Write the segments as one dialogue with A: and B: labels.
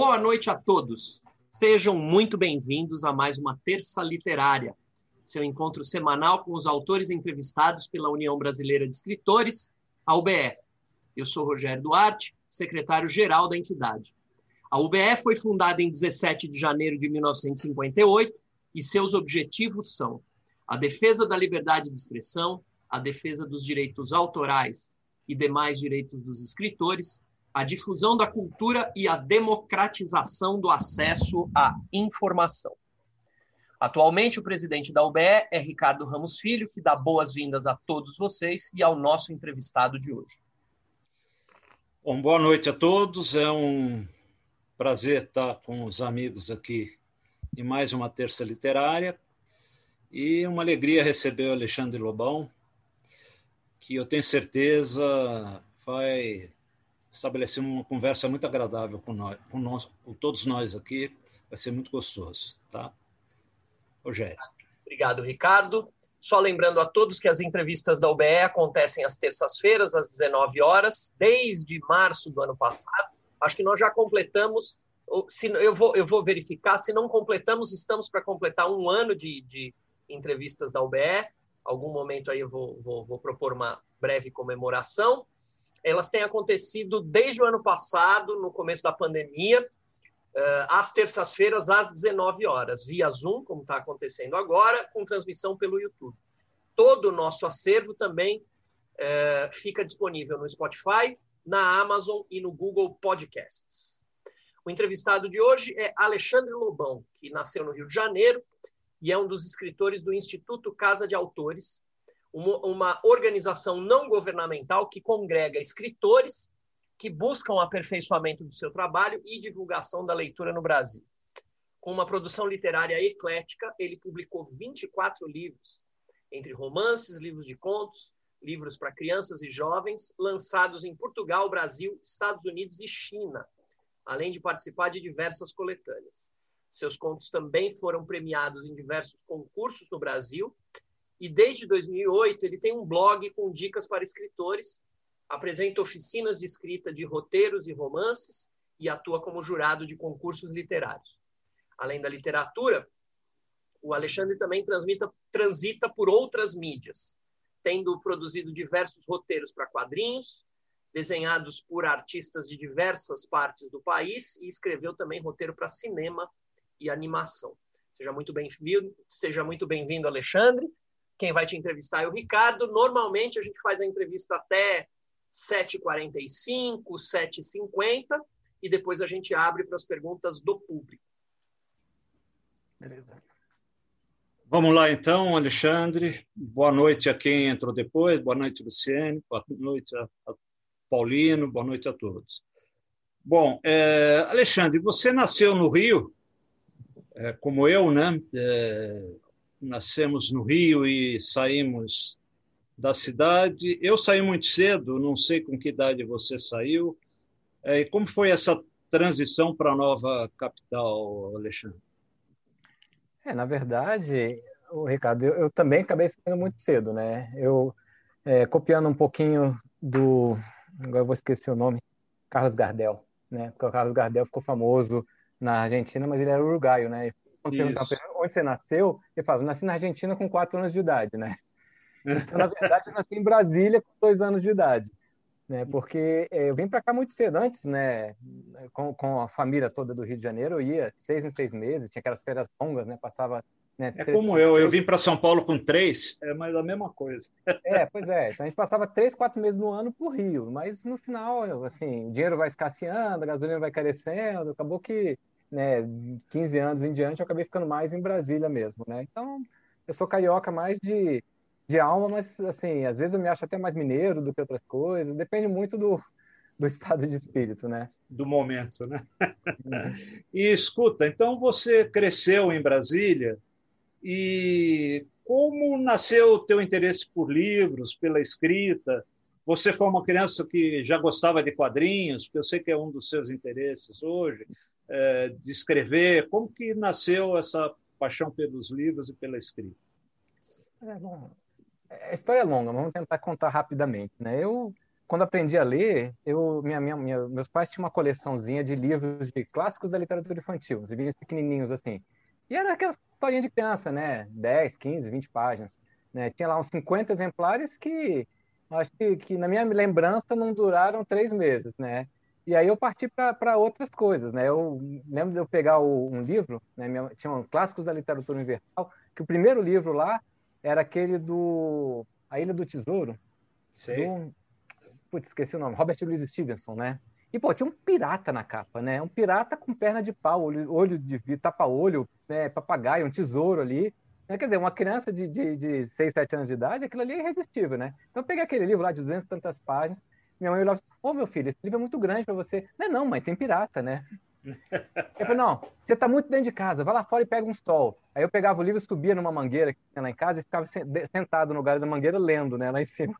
A: Boa noite a todos. Sejam muito bem-vindos a mais uma Terça Literária, seu encontro semanal com os autores entrevistados pela União Brasileira de Escritores, a UBE. Eu sou Rogério Duarte, secretário-geral da entidade. A UBE foi fundada em 17 de janeiro de 1958 e seus objetivos são a defesa da liberdade de expressão, a defesa dos direitos autorais e demais direitos dos escritores, a difusão da cultura e a democratização do acesso à informação. Atualmente, o presidente da UBE é Ricardo Ramos Filho, que dá boas-vindas a todos vocês e ao nosso entrevistado de hoje.
B: Bom, boa noite a todos. É um prazer estar com os amigos aqui em mais uma terça literária e uma alegria receber o Alexandre Lobão, que eu tenho certeza vai estabelecer uma conversa muito agradável com, nós, com, nós, com todos nós aqui. Vai ser muito gostoso, tá? Rogério.
A: Obrigado, Ricardo. Só lembrando a todos que as entrevistas da UBE acontecem às terças-feiras, às 19 horas, desde março do ano passado. Acho que nós já completamos. Se, eu, vou, eu vou verificar, se não completamos, estamos para completar um ano de, de entrevistas da UBE. Algum momento aí eu vou, vou, vou propor uma breve comemoração elas têm acontecido desde o ano passado, no começo da pandemia, uh, às terças-feiras, às 19 horas, via Zoom, como está acontecendo agora, com transmissão pelo YouTube. Todo o nosso acervo também uh, fica disponível no Spotify, na Amazon e no Google Podcasts. O entrevistado de hoje é Alexandre Lobão, que nasceu no Rio de Janeiro e é um dos escritores do Instituto Casa de Autores, uma, uma organização não governamental que congrega escritores que buscam aperfeiçoamento do seu trabalho e divulgação da leitura no Brasil. Com uma produção literária eclética, ele publicou 24 livros, entre romances, livros de contos, livros para crianças e jovens, lançados em Portugal, Brasil, Estados Unidos e China, além de participar de diversas coletâneas. Seus contos também foram premiados em diversos concursos no Brasil e desde 2008 ele tem um blog com dicas para escritores, apresenta oficinas de escrita de roteiros e romances e atua como jurado de concursos literários. Além da literatura, o Alexandre também transmita, transita por outras mídias, tendo produzido diversos roteiros para quadrinhos, desenhados por artistas de diversas partes do país e escreveu também roteiro para cinema e animação. Seja muito bem-vindo, seja muito bem-vindo, Alexandre. Quem vai te entrevistar é o Ricardo. Normalmente a gente faz a entrevista até 7h45, 7h50 e depois a gente abre para as perguntas do público.
B: Beleza. Vamos lá então, Alexandre. Boa noite a quem entrou depois, boa noite, Luciene, boa noite a, a Paulino, boa noite a todos. Bom, é, Alexandre, você nasceu no Rio, é, como eu, né? É, nascemos no Rio e saímos da cidade. Eu saí muito cedo, não sei com que idade você saiu. É, e como foi essa transição para a nova capital, Alexandre?
C: É, na verdade, o Ricardo, eu, eu, também acabei saindo muito cedo, né? Eu é, copiando um pouquinho do, agora eu vou esquecer o nome, Carlos Gardel, né? Porque o Carlos Gardel ficou famoso na Argentina, mas ele era uruguaio, né? Quando onde você nasceu, ele fala, nasci na Argentina com quatro anos de idade, né? Então, na verdade, eu nasci em Brasília com dois anos de idade, né? Porque é, eu vim para cá muito cedo, antes, né? Com, com a família toda do Rio de Janeiro, eu ia seis em seis meses, tinha aquelas férias longas, né? Passava
B: né, é como eu, eu vim para São Paulo com três, é mais a mesma coisa.
C: É, pois é. Então a gente passava três, quatro meses no ano por Rio, mas no final, assim, o dinheiro vai escasseando, a gasolina vai carecendo, acabou que né, 15 anos em diante, eu acabei ficando mais em Brasília mesmo, né? Então, eu sou carioca mais de, de alma, mas, assim, às vezes eu me acho até mais mineiro do que outras coisas, depende muito do, do estado de espírito, né?
B: Do momento, né? Uhum. e escuta, então você cresceu em Brasília e como nasceu o teu interesse por livros, pela escrita? Você foi uma criança que já gostava de quadrinhos, que eu sei que é um dos seus interesses hoje, é, de escrever. Como que nasceu essa paixão pelos livros e pela escrita?
C: É, bom, a história é longa, vamos tentar contar rapidamente. Né? Eu, quando aprendi a ler, eu, minha, minha, minha, meus pais tinham uma coleçãozinha de livros de clássicos da literatura infantil, uns livros pequenininhos assim. E era aquela historinha de criança, né? 10, 15, 20 páginas. Né? Tinha lá uns 50 exemplares que acho que, que, na minha lembrança não duraram três meses, né? E aí eu parti para outras coisas, né? Eu lembro de eu pegar o, um livro, né? Minha, tinha um Clássicos da Literatura Universal, que o primeiro livro lá era aquele do A Ilha do Tesouro.
B: Sei. Do,
C: putz, esqueci o nome, Robert Louis Stevenson, né? E, pô, tinha um pirata na capa, né? Um pirata com perna de pau, olho, olho de tapa-olho, né? papagaio, um tesouro ali. Né? Quer dizer, uma criança de, de, de 6, 7 anos de idade, aquilo ali é irresistível, né? Então eu peguei aquele livro lá de 200 e tantas páginas, minha mãe olhava ô oh, meu filho, esse livro é muito grande para você. Não, é não, mãe, tem pirata, né? Eu falei, não, você está muito dentro de casa, vai lá fora e pega um stall. Aí eu pegava o livro, subia numa mangueira que tinha lá em casa e ficava sentado no galho da mangueira lendo, né, lá em cima.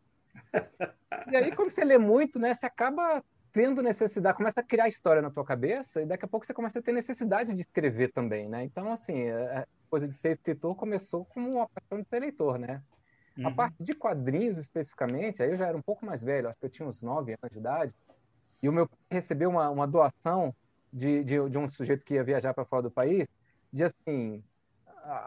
C: E aí, quando você lê muito, né, você acaba tendo necessidade, começa a criar história na tua cabeça e daqui a pouco você começa a ter necessidade de escrever também, né? Então, assim, a coisa de ser escritor começou como uma paixão de ser leitor, né? Uhum. A parte de quadrinhos especificamente, aí eu já era um pouco mais velho, acho que eu tinha uns 9 anos de idade, e o meu pai recebeu uma, uma doação de, de, de um sujeito que ia viajar para fora do país, de assim,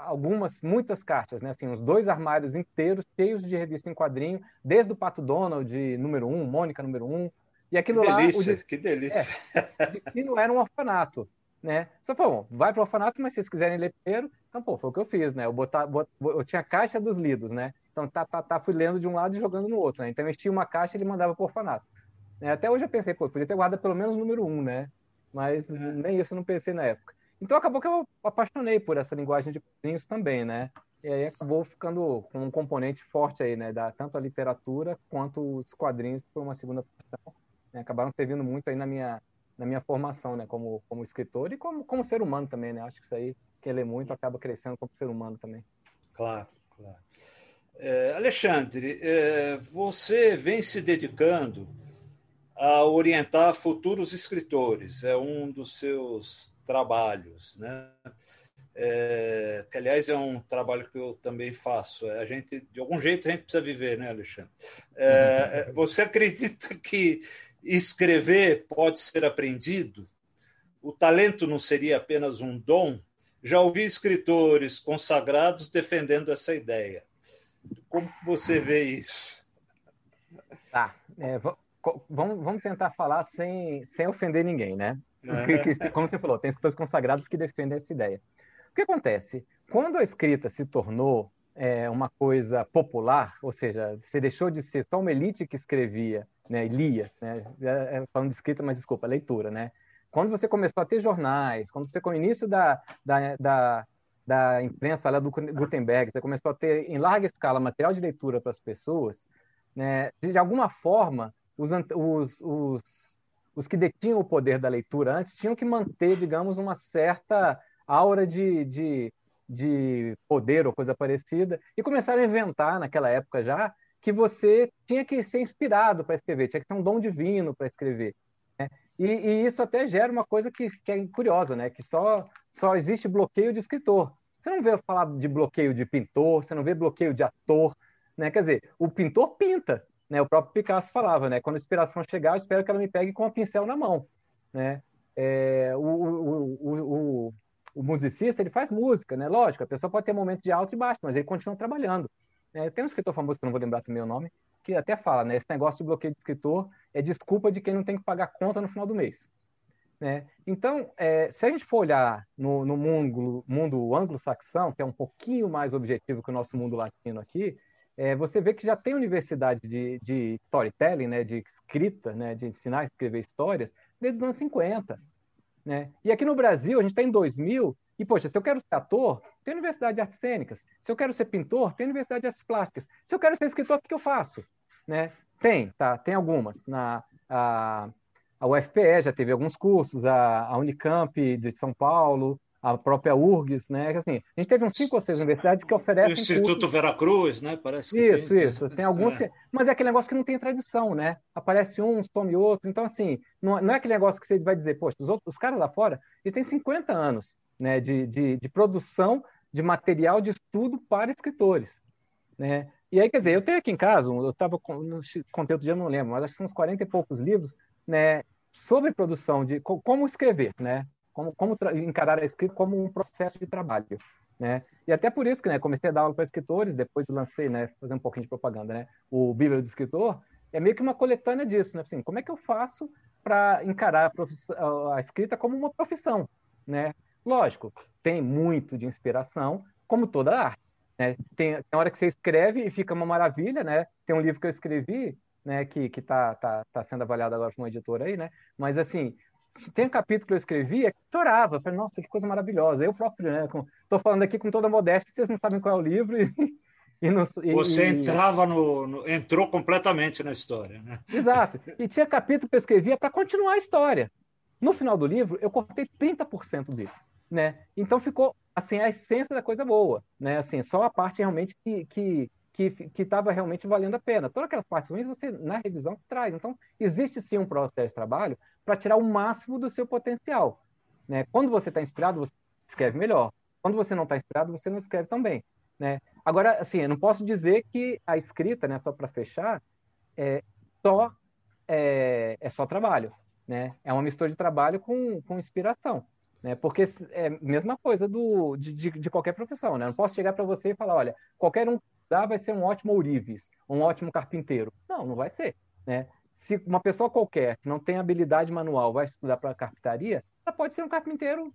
C: algumas, muitas cartas, né? Assim, uns dois armários inteiros cheios de revista em quadrinho, desde o Pato Donald, de número um, Mônica número um, e aquilo
B: que
C: lá.
B: Delícia, que delícia.
C: É, não era um orfanato, né? Só, pô, vai para o orfanato, mas se vocês quiserem ler primeiro, então, pô, foi o que eu fiz, né? Eu, botar, bot, eu tinha a caixa dos lidos, né? Então, tá, tá, tá, fui lendo de um lado e jogando no outro, né? Então, eu tinha uma caixa e ele mandava para o orfanato. Né? Até hoje eu pensei, pô, podia ter guardado pelo menos o número um, né? Mas é. nem isso eu não pensei na época. Então, acabou que eu apaixonei por essa linguagem de quadrinhos também, né? E aí acabou ficando com um componente forte aí, né? Da, tanto a literatura quanto os quadrinhos por uma segunda paixão né, acabaram servindo muito aí na minha, na minha formação, né, como, como escritor e como, como ser humano também, né? Acho que isso aí, quem lê muito, acaba crescendo como ser humano também.
B: Claro, claro. É, Alexandre, é, você vem se dedicando a orientar futuros escritores, é um dos seus trabalhos, né? É, que aliás é um trabalho que eu também faço. A gente, de algum jeito, a gente precisa viver, né, Alexandre? É você acredita que escrever pode ser aprendido? O talento não seria apenas um dom? Já ouvi escritores consagrados defendendo essa ideia. Como você vê isso?
C: Tá. É, vamos, vamos tentar falar sem, sem ofender ninguém, né? Como você falou, tem escritores consagrados que defendem essa ideia. O que acontece? Quando a escrita se tornou é, uma coisa popular, ou seja, você deixou de ser só uma elite que escrevia né, lia, né, é, é, falando de escrita, mas desculpa, leitura, né? Quando você começou a ter jornais, quando você com o início da, da, da, da imprensa lá do Gutenberg, você começou a ter em larga escala material de leitura para as pessoas, né, de alguma forma, os, os, os, os que detinham o poder da leitura antes tinham que manter, digamos, uma certa aura de, de, de poder ou coisa parecida, e começaram a inventar, naquela época já, que você tinha que ser inspirado para escrever, tinha que ter um dom divino para escrever. Né? E, e, isso até gera uma coisa que, que, é curiosa, né? que só, só existe bloqueio de escritor. Você não vê falar de bloqueio de pintor, você não vê bloqueio de ator. Né? Quer dizer, o pintor pinta. Né? O próprio Picasso falava, né? quando a inspiração chegar, eu espero que ela me pegue com o pincel na mão. Né? É, o, o, o, o, musicista ele faz música, né? Lógico, a pessoa pode ter momentos de alto e baixo, mas ele continua trabalhando. É, tem um escritor famoso que eu não vou lembrar também o nome, que até fala, né? Esse negócio de bloqueio de escritor é desculpa de quem não tem que pagar conta no final do mês. Né? Então, é, se a gente for olhar no, no mundo, mundo anglo-saxão, que é um pouquinho mais objetivo que o nosso mundo latino aqui, é, você vê que já tem universidade de, de storytelling, né, de escrita, né, de ensinar a escrever histórias, desde os anos 50. Né? E aqui no Brasil, a gente está em 2000, e, poxa, se eu quero ser ator, tem Universidade de Artes Cênicas. Se eu quero ser pintor, tem Universidade de Artes Plásticas. Se eu quero ser escritor, o que eu faço? Né? Tem, tá? Tem algumas. Na, a, a UFPE já teve alguns cursos, a, a Unicamp de São Paulo, a própria URGS, né? Assim, a gente teve uns cinco ou seis universidades que oferecem. O
B: Instituto cursos... Veracruz, né? Parece
C: que Isso, tem, isso. Tem alguns, é. mas é aquele negócio que não tem tradição, né? Aparece um, some outro. Então, assim, não, é aquele negócio que você vai dizer, poxa, os, outros, os caras lá fora, eles têm 50 anos né, de, de, de produção de material de estudo para escritores. Né? E aí, quer dizer, eu tenho aqui em casa, eu estava com, no conteúdo dia, não lembro, mas acho que são uns 40 e poucos livros, né, sobre produção, de como escrever, né, como, como encarar a escrita como um processo de trabalho, né, e até por isso que, né, comecei a dar aula para escritores, depois lancei, né, fazer um pouquinho de propaganda, né, o Bíblia do Escritor, é meio que uma coletânea disso, né, assim, como é que eu faço para encarar a, a escrita como uma profissão, né, lógico, tem muito de inspiração, como toda arte, né? Tem, tem hora que você escreve e fica uma maravilha, né? Tem um livro que eu escrevi, né, que que tá, tá, tá sendo avaliado agora por uma editora aí, né? Mas assim, tem um capítulo que eu escrevi é que chorava, eu falei, nossa, que coisa maravilhosa. Eu próprio, né, com, tô falando aqui com toda a modéstia, vocês não sabem qual é o livro e,
B: e, não, e Você entrava no, no, entrou completamente na história, né?
C: Exato. E tinha capítulo que eu escrevia para continuar a história. No final do livro, eu cortei 30% do livro, né? Então ficou assim a essência da coisa boa, né? Assim, só a parte realmente que que que estava realmente valendo a pena. Todas aquelas partes ruins você na revisão traz. Então existe sim um processo de trabalho para tirar o máximo do seu potencial, né? Quando você está inspirado você escreve melhor. Quando você não está inspirado você não escreve tão bem, né? Agora assim, eu não posso dizer que a escrita, né? Só para fechar, é só é, é só trabalho, né? É uma mistura de trabalho com, com inspiração. Né? Porque é a mesma coisa do, de, de, de qualquer profissão. Né? Eu não posso chegar para você e falar: olha, qualquer um vai ser um ótimo ourives, um ótimo carpinteiro. Não, não vai ser. Né? Se uma pessoa qualquer que não tem habilidade manual vai estudar para carpintaria, ela pode ser um carpinteiro,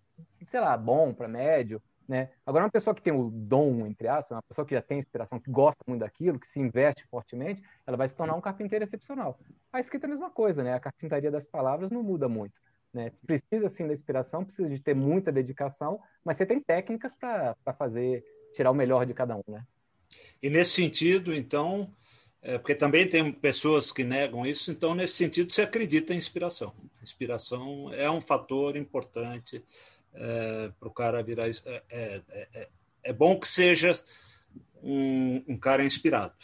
C: sei lá, bom para médio. Né? Agora, uma pessoa que tem o dom, entre aspas, uma pessoa que já tem inspiração, que gosta muito daquilo, que se investe fortemente, ela vai se tornar um carpinteiro excepcional. A escrita é a mesma coisa, né? A carpintaria das palavras não muda muito. Né? Precisa sim da inspiração, precisa de ter muita dedicação, mas você tem técnicas para fazer, tirar o melhor de cada um. Né?
B: E nesse sentido, então, é, porque também tem pessoas que negam isso, então, nesse sentido, você acredita em inspiração. Inspiração é um fator importante é, para o cara virar. É, é, é, é, bom que seja um, um cara inspirado.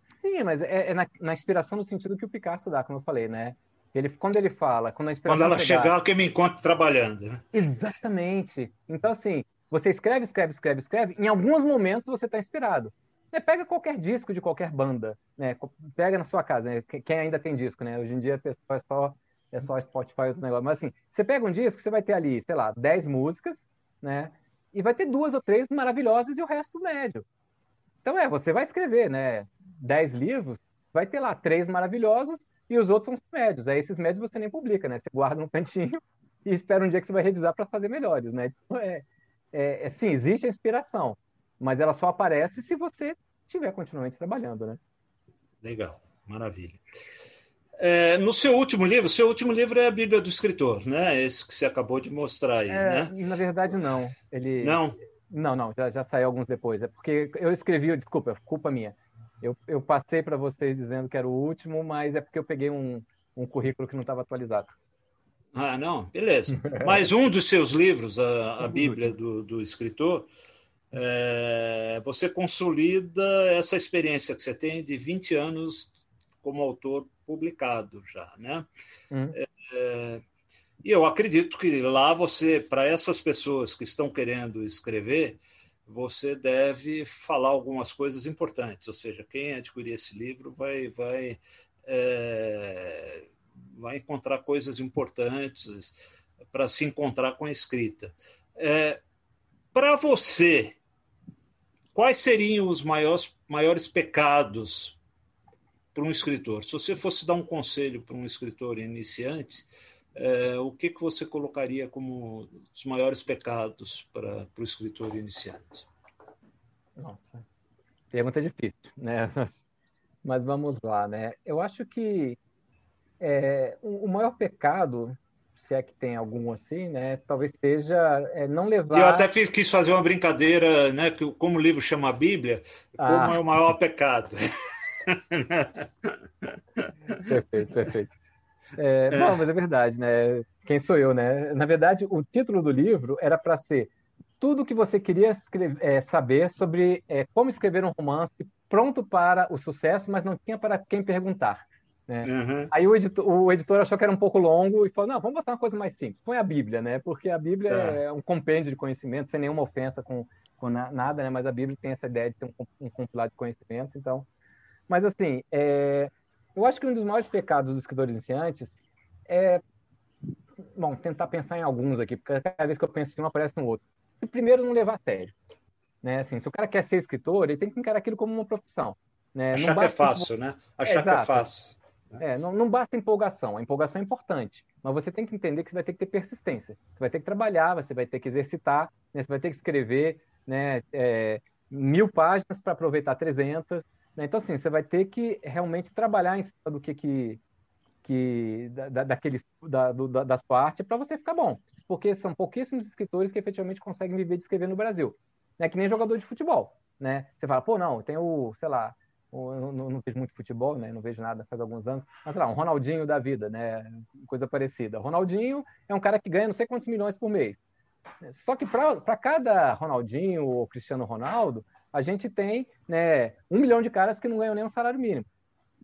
C: Sim, mas é, é na, na, inspiração no sentido que o Picasso dá, como eu falei, né? Ele, quando ele fala, quando a
B: inspiração Quando ela chegar, chegar que me encontre trabalhando. Né?
C: Exatamente. Então, assim, você escreve, escreve, escreve, escreve, em alguns momentos você está inspirado. Né? Pega qualquer disco de qualquer banda, né? Pega na sua casa, né? Quem ainda tem disco, né? Hoje em dia é só, é só Spotify os negócios. Mas assim, você pega um disco, você vai ter ali, sei lá, 10 músicas, né? E vai ter duas ou três maravilhosas e o resto médio. Então é, você vai escrever, né? 10 livros, vai ter lá três maravilhosos e os outros são os médios. Aí esses médios você nem publica, né? Você guarda no cantinho e espera um dia que você vai revisar para fazer melhores, né? Então, é, é, é, sim, existe a inspiração, mas ela só aparece se você estiver continuamente trabalhando, né?
B: Legal, maravilha. É, no seu último livro, seu último livro é a Bíblia do Escritor, né? Esse que você acabou de mostrar aí, é, né?
C: Na verdade, não. Ele...
B: Não?
C: Não, não, já, já saiu alguns depois. É porque eu escrevi, desculpa, culpa minha. Eu, eu passei para vocês dizendo que era o último, mas é porque eu peguei um, um currículo que não estava atualizado.
B: Ah, não, beleza. Mas um dos seus livros, a, a Bíblia do, do escritor, é, você consolida essa experiência que você tem de 20 anos como autor publicado já, né? Hum. É, e eu acredito que lá você, para essas pessoas que estão querendo escrever, você deve falar algumas coisas importantes. Ou seja, quem adquirir esse livro vai, vai, é, vai encontrar coisas importantes para se encontrar com a escrita. É, para você, quais seriam os maiores, maiores pecados para um escritor? Se você fosse dar um conselho para um escritor iniciante, é, o que, que você colocaria como os maiores pecados para, para o escritor iniciante?
C: Nossa, pergunta difícil, né? Mas, mas vamos lá, né? Eu acho que é, o maior pecado, se é que tem algum assim, né? Talvez seja é, não levar.
B: Eu até fiz, quis fazer uma brincadeira, né? Que como o livro chama a Bíblia, como ah. é o maior pecado.
C: perfeito, perfeito. É, é. Não, mas é verdade, né? Quem sou eu, né? Na verdade, o título do livro era para ser tudo que você queria escrever, é, saber sobre é, como escrever um romance pronto para o sucesso, mas não tinha para quem perguntar. Né? Uhum. Aí o editor, o editor, achou que era um pouco longo e falou: não, vamos botar uma coisa mais simples. Põe a Bíblia, né? Porque a Bíblia é, é um compêndio de conhecimento, sem nenhuma ofensa com, com nada, né? Mas a Bíblia tem essa ideia de ter um, um compilado de conhecimento, então. Mas assim, é, eu acho que um dos maiores pecados dos escritores iniciantes é, bom, tentar pensar em alguns aqui, porque cada vez que eu penso em um aparece um outro. O primeiro, não levar a sério, né? Assim, se o cara quer ser escritor, ele tem que encarar aquilo como uma profissão. Né?
B: Achar que é fácil, né? Achar é, que é fácil.
C: É, não, não basta empolgação. A empolgação é importante, mas você tem que entender que você vai ter que ter persistência. Você vai ter que trabalhar, você vai ter que exercitar, né? você vai ter que escrever né, é, mil páginas para aproveitar 300. Né? Então, assim, você vai ter que realmente trabalhar em cima do que, que, que da, daqueles, da, do, partes para você ficar bom. Porque são pouquíssimos escritores que efetivamente conseguem viver de escrever no Brasil. É que nem jogador de futebol. Né? Você fala, pô, não, tem o, sei lá, eu não, não, vejo muito futebol, né? Não vejo nada faz alguns anos. Mas, sei lá, um Ronaldinho da vida, né? Coisa parecida. Ronaldinho é um cara que ganha não sei quantos milhões por mês. Só que para cada Ronaldinho ou Cristiano Ronaldo, a gente tem né, um milhão de caras que não ganham nem um salário mínimo.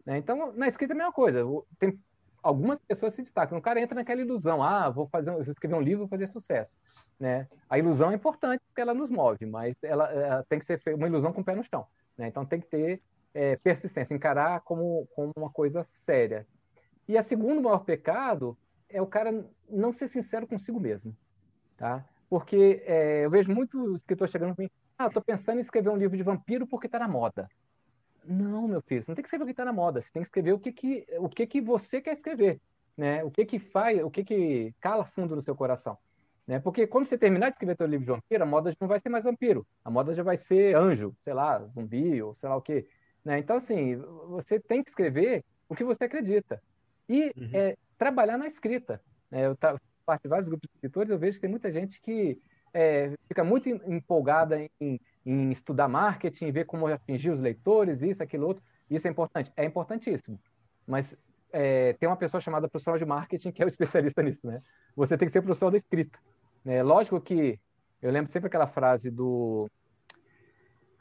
C: Né? Então, na escrita é a mesma coisa. Tem algumas pessoas se destacam. O cara entra naquela ilusão, ah, vou fazer, vou escrever um livro, vou fazer sucesso, né? A ilusão é importante porque ela nos move, mas ela, ela tem que ser uma ilusão com o pé no chão, né? Então tem que ter é, persistência, encarar como, como uma coisa séria. E a segundo maior pecado é o cara não ser sincero consigo mesmo, tá? Porque é, eu vejo muitos escritores chegando para mim, ah, estou pensando em escrever um livro de vampiro porque está na moda. Não, meu filho, você não tem que escrever o que está na moda, você tem que escrever o que, que, o que, que você quer escrever, né? O que que faz, o que que cala fundo no seu coração. Né? Porque quando você terminar de escrever seu livro de vampiro, a moda já não vai ser mais vampiro. A moda já vai ser anjo, sei lá, zumbi ou sei lá o quê. Né? Então, assim, você tem que escrever o que você acredita. E uhum. é, trabalhar na escrita. Né? Eu faço vários grupos de escritores, eu vejo que tem muita gente que é, fica muito empolgada em, em, estudar marketing, ver como atingir os leitores, isso, aquilo, outro. Isso é importante. É importantíssimo. Mas é, tem uma pessoa chamada profissional de marketing que é o especialista nisso, né? Você tem que ser profissional da escrita. Né? Lógico que eu lembro sempre aquela frase do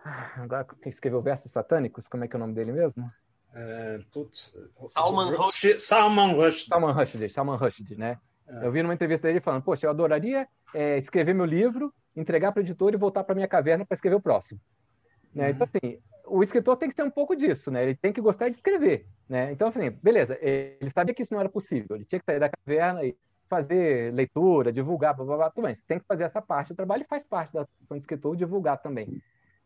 C: Agora, quem escreveu versos satânicos, como é que é o nome dele mesmo?
B: É, putz,
A: Salman Rushdie.
B: Salman Rushdie.
C: Salman Rushdie, Salman Rushdie, né? É. Eu vi numa entrevista dele falando, poxa, eu adoraria é, escrever meu livro, entregar para o editor e voltar para minha caverna para escrever o próximo. Né? Uhum. Então, assim, o escritor tem que ser um pouco disso, né? Ele tem que gostar de escrever, né? Então, assim, beleza, ele sabia que isso não era possível, ele tinha que sair da caverna e fazer leitura, divulgar, blá, blá, blá, tudo bem. Você tem que fazer essa parte do trabalho e faz parte da função de escritor divulgar também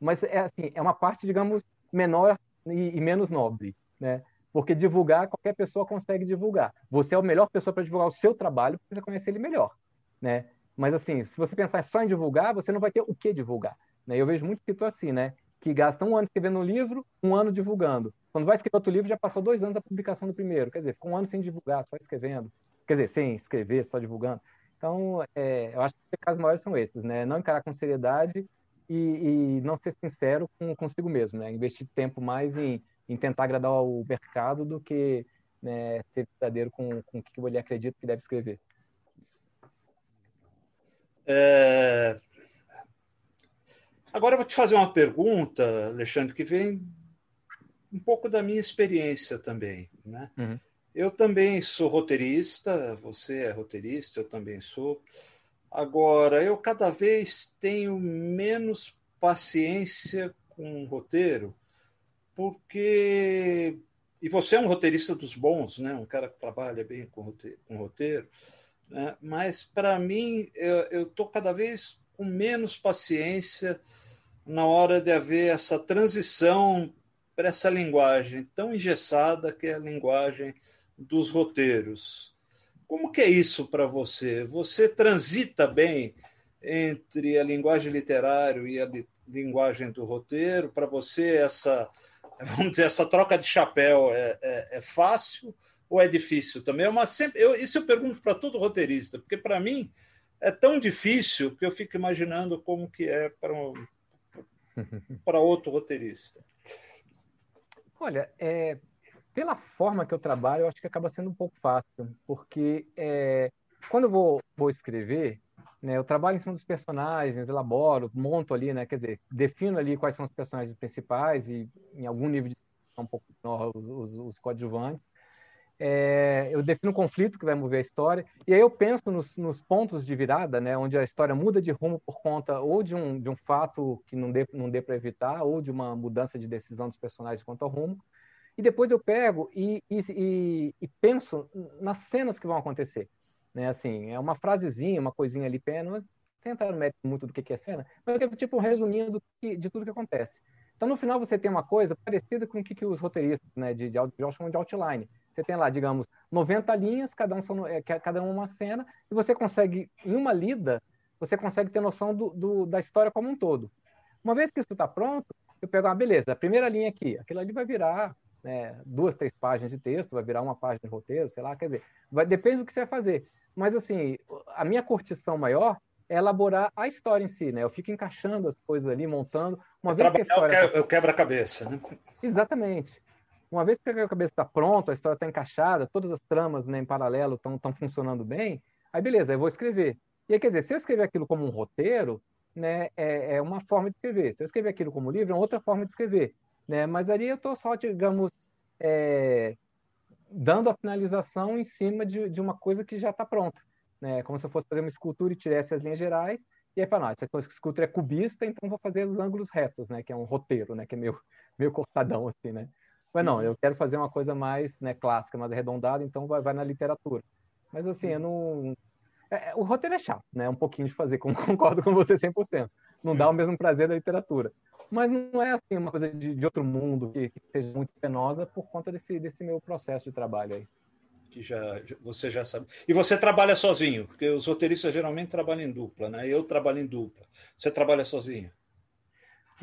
C: mas é assim, é uma parte, digamos, menor e, e menos nobre, né? Porque divulgar, qualquer pessoa consegue divulgar. Você é a melhor pessoa para divulgar o seu trabalho, porque você conhece ele melhor, né? Mas assim, se você pensar só em divulgar, você não vai ter o que divulgar. Né? Eu vejo muito escritor assim, né? Que gasta um ano escrevendo um livro, um ano divulgando. Quando vai escrever outro livro, já passou dois anos da publicação do primeiro. Quer dizer, ficou um ano sem divulgar, só escrevendo. Quer dizer, sem escrever, só divulgando. Então, é, eu acho que os pecados maiores são esses, né? Não encarar com seriedade e, e não ser sincero com consigo mesmo, né? Investir tempo mais em, em tentar agradar o mercado do que né, ser verdadeiro com, com o que ele acredita que deve escrever.
B: É... Agora eu vou te fazer uma pergunta, Alexandre, que vem um pouco da minha experiência também. Né? Uhum. Eu também sou roteirista, você é roteirista, eu também sou. Agora, eu cada vez tenho menos paciência com o roteiro, porque. E você é um roteirista dos bons, né? um cara que trabalha bem com roteiro, com roteiro né? mas para mim, eu estou cada vez com menos paciência na hora de haver essa transição para essa linguagem tão engessada que é a linguagem dos roteiros. Como que é isso para você? Você transita bem entre a linguagem literária e a li linguagem do roteiro? Para você essa, vamos dizer, essa troca de chapéu é, é, é fácil ou é difícil também? É uma sempre, eu, isso eu pergunto para todo roteirista, porque para mim é tão difícil que eu fico imaginando como que é para um, para outro roteirista.
C: Olha, é, pela forma que eu trabalho, eu acho que acaba sendo um pouco fácil, porque é, quando eu vou, vou escrever, né, eu trabalho em cima dos personagens, elaboro, monto ali, né, quer dizer, defino ali quais são os personagens principais e em algum nível de um pouco menor os, os, os coadjuvantes. é, eu defino o conflito que vai mover a história, e aí eu penso nos, nos, pontos de virada, né, onde a história muda de rumo por conta ou de um, de um fato que não dê, não dê para evitar, ou de uma mudança de decisão dos personagens quanto ao rumo, e depois eu pego e, e, e penso nas cenas que vão acontecer. Né? Assim, é uma frasezinha, uma coisinha ali, pena, sem entrar no mérito muito do que é cena, mas é tipo um resuminho que, de tudo que acontece. Então, no final, você tem uma coisa parecida com o que, que os roteiristas né, de, de, de, chamam de outline. Você tem lá, digamos, 90 linhas, cada um, são, é, cada um uma cena, e você consegue, em uma lida, você consegue ter noção do, do da história como um todo. Uma vez que isso está pronto, eu pego, ah, beleza, a primeira linha aqui, aquilo ali vai virar né, duas, três páginas de texto, vai virar uma página de roteiro, sei lá, quer dizer, vai, depende do que você vai fazer. Mas, assim, a minha curtição maior é elaborar a história em si, né? Eu fico encaixando as coisas ali, montando. Uma
B: é vez que a história... Eu quebra-cabeça, né?
C: Exatamente. Uma vez que a cabeça está pronta, a história está encaixada, todas as tramas né, em paralelo estão funcionando bem, aí beleza, eu vou escrever. E aí, quer dizer, se eu escrever aquilo como um roteiro, né, é, é uma forma de escrever. Se eu escrever aquilo como livro, é outra forma de escrever. Né? Mas ali eu estou só, digamos, é, dando a finalização em cima de, de uma coisa que já está pronta. Né? Como se eu fosse fazer uma escultura e tivesse as linhas gerais, e aí, para nós, essa escultura é cubista, então vou fazer os ângulos retos, né? Que é um roteiro, né? Que é meio, meio cortadão, assim, né? Mas não, eu quero fazer uma coisa mais né, clássica, mais arredondada, então vai, vai na literatura. Mas assim, eu não. É, é o roteiro é chato, né? Um pouquinho de fazer, concordo com você 100%. Não dá o mesmo prazer da literatura. Mas não é assim uma coisa de, de outro mundo que, que seja muito penosa por conta desse, desse meu processo de trabalho aí.
B: Que já, você já sabe. E você trabalha sozinho, porque os roteiristas geralmente trabalham em dupla, né? Eu trabalho em dupla. Você trabalha sozinho?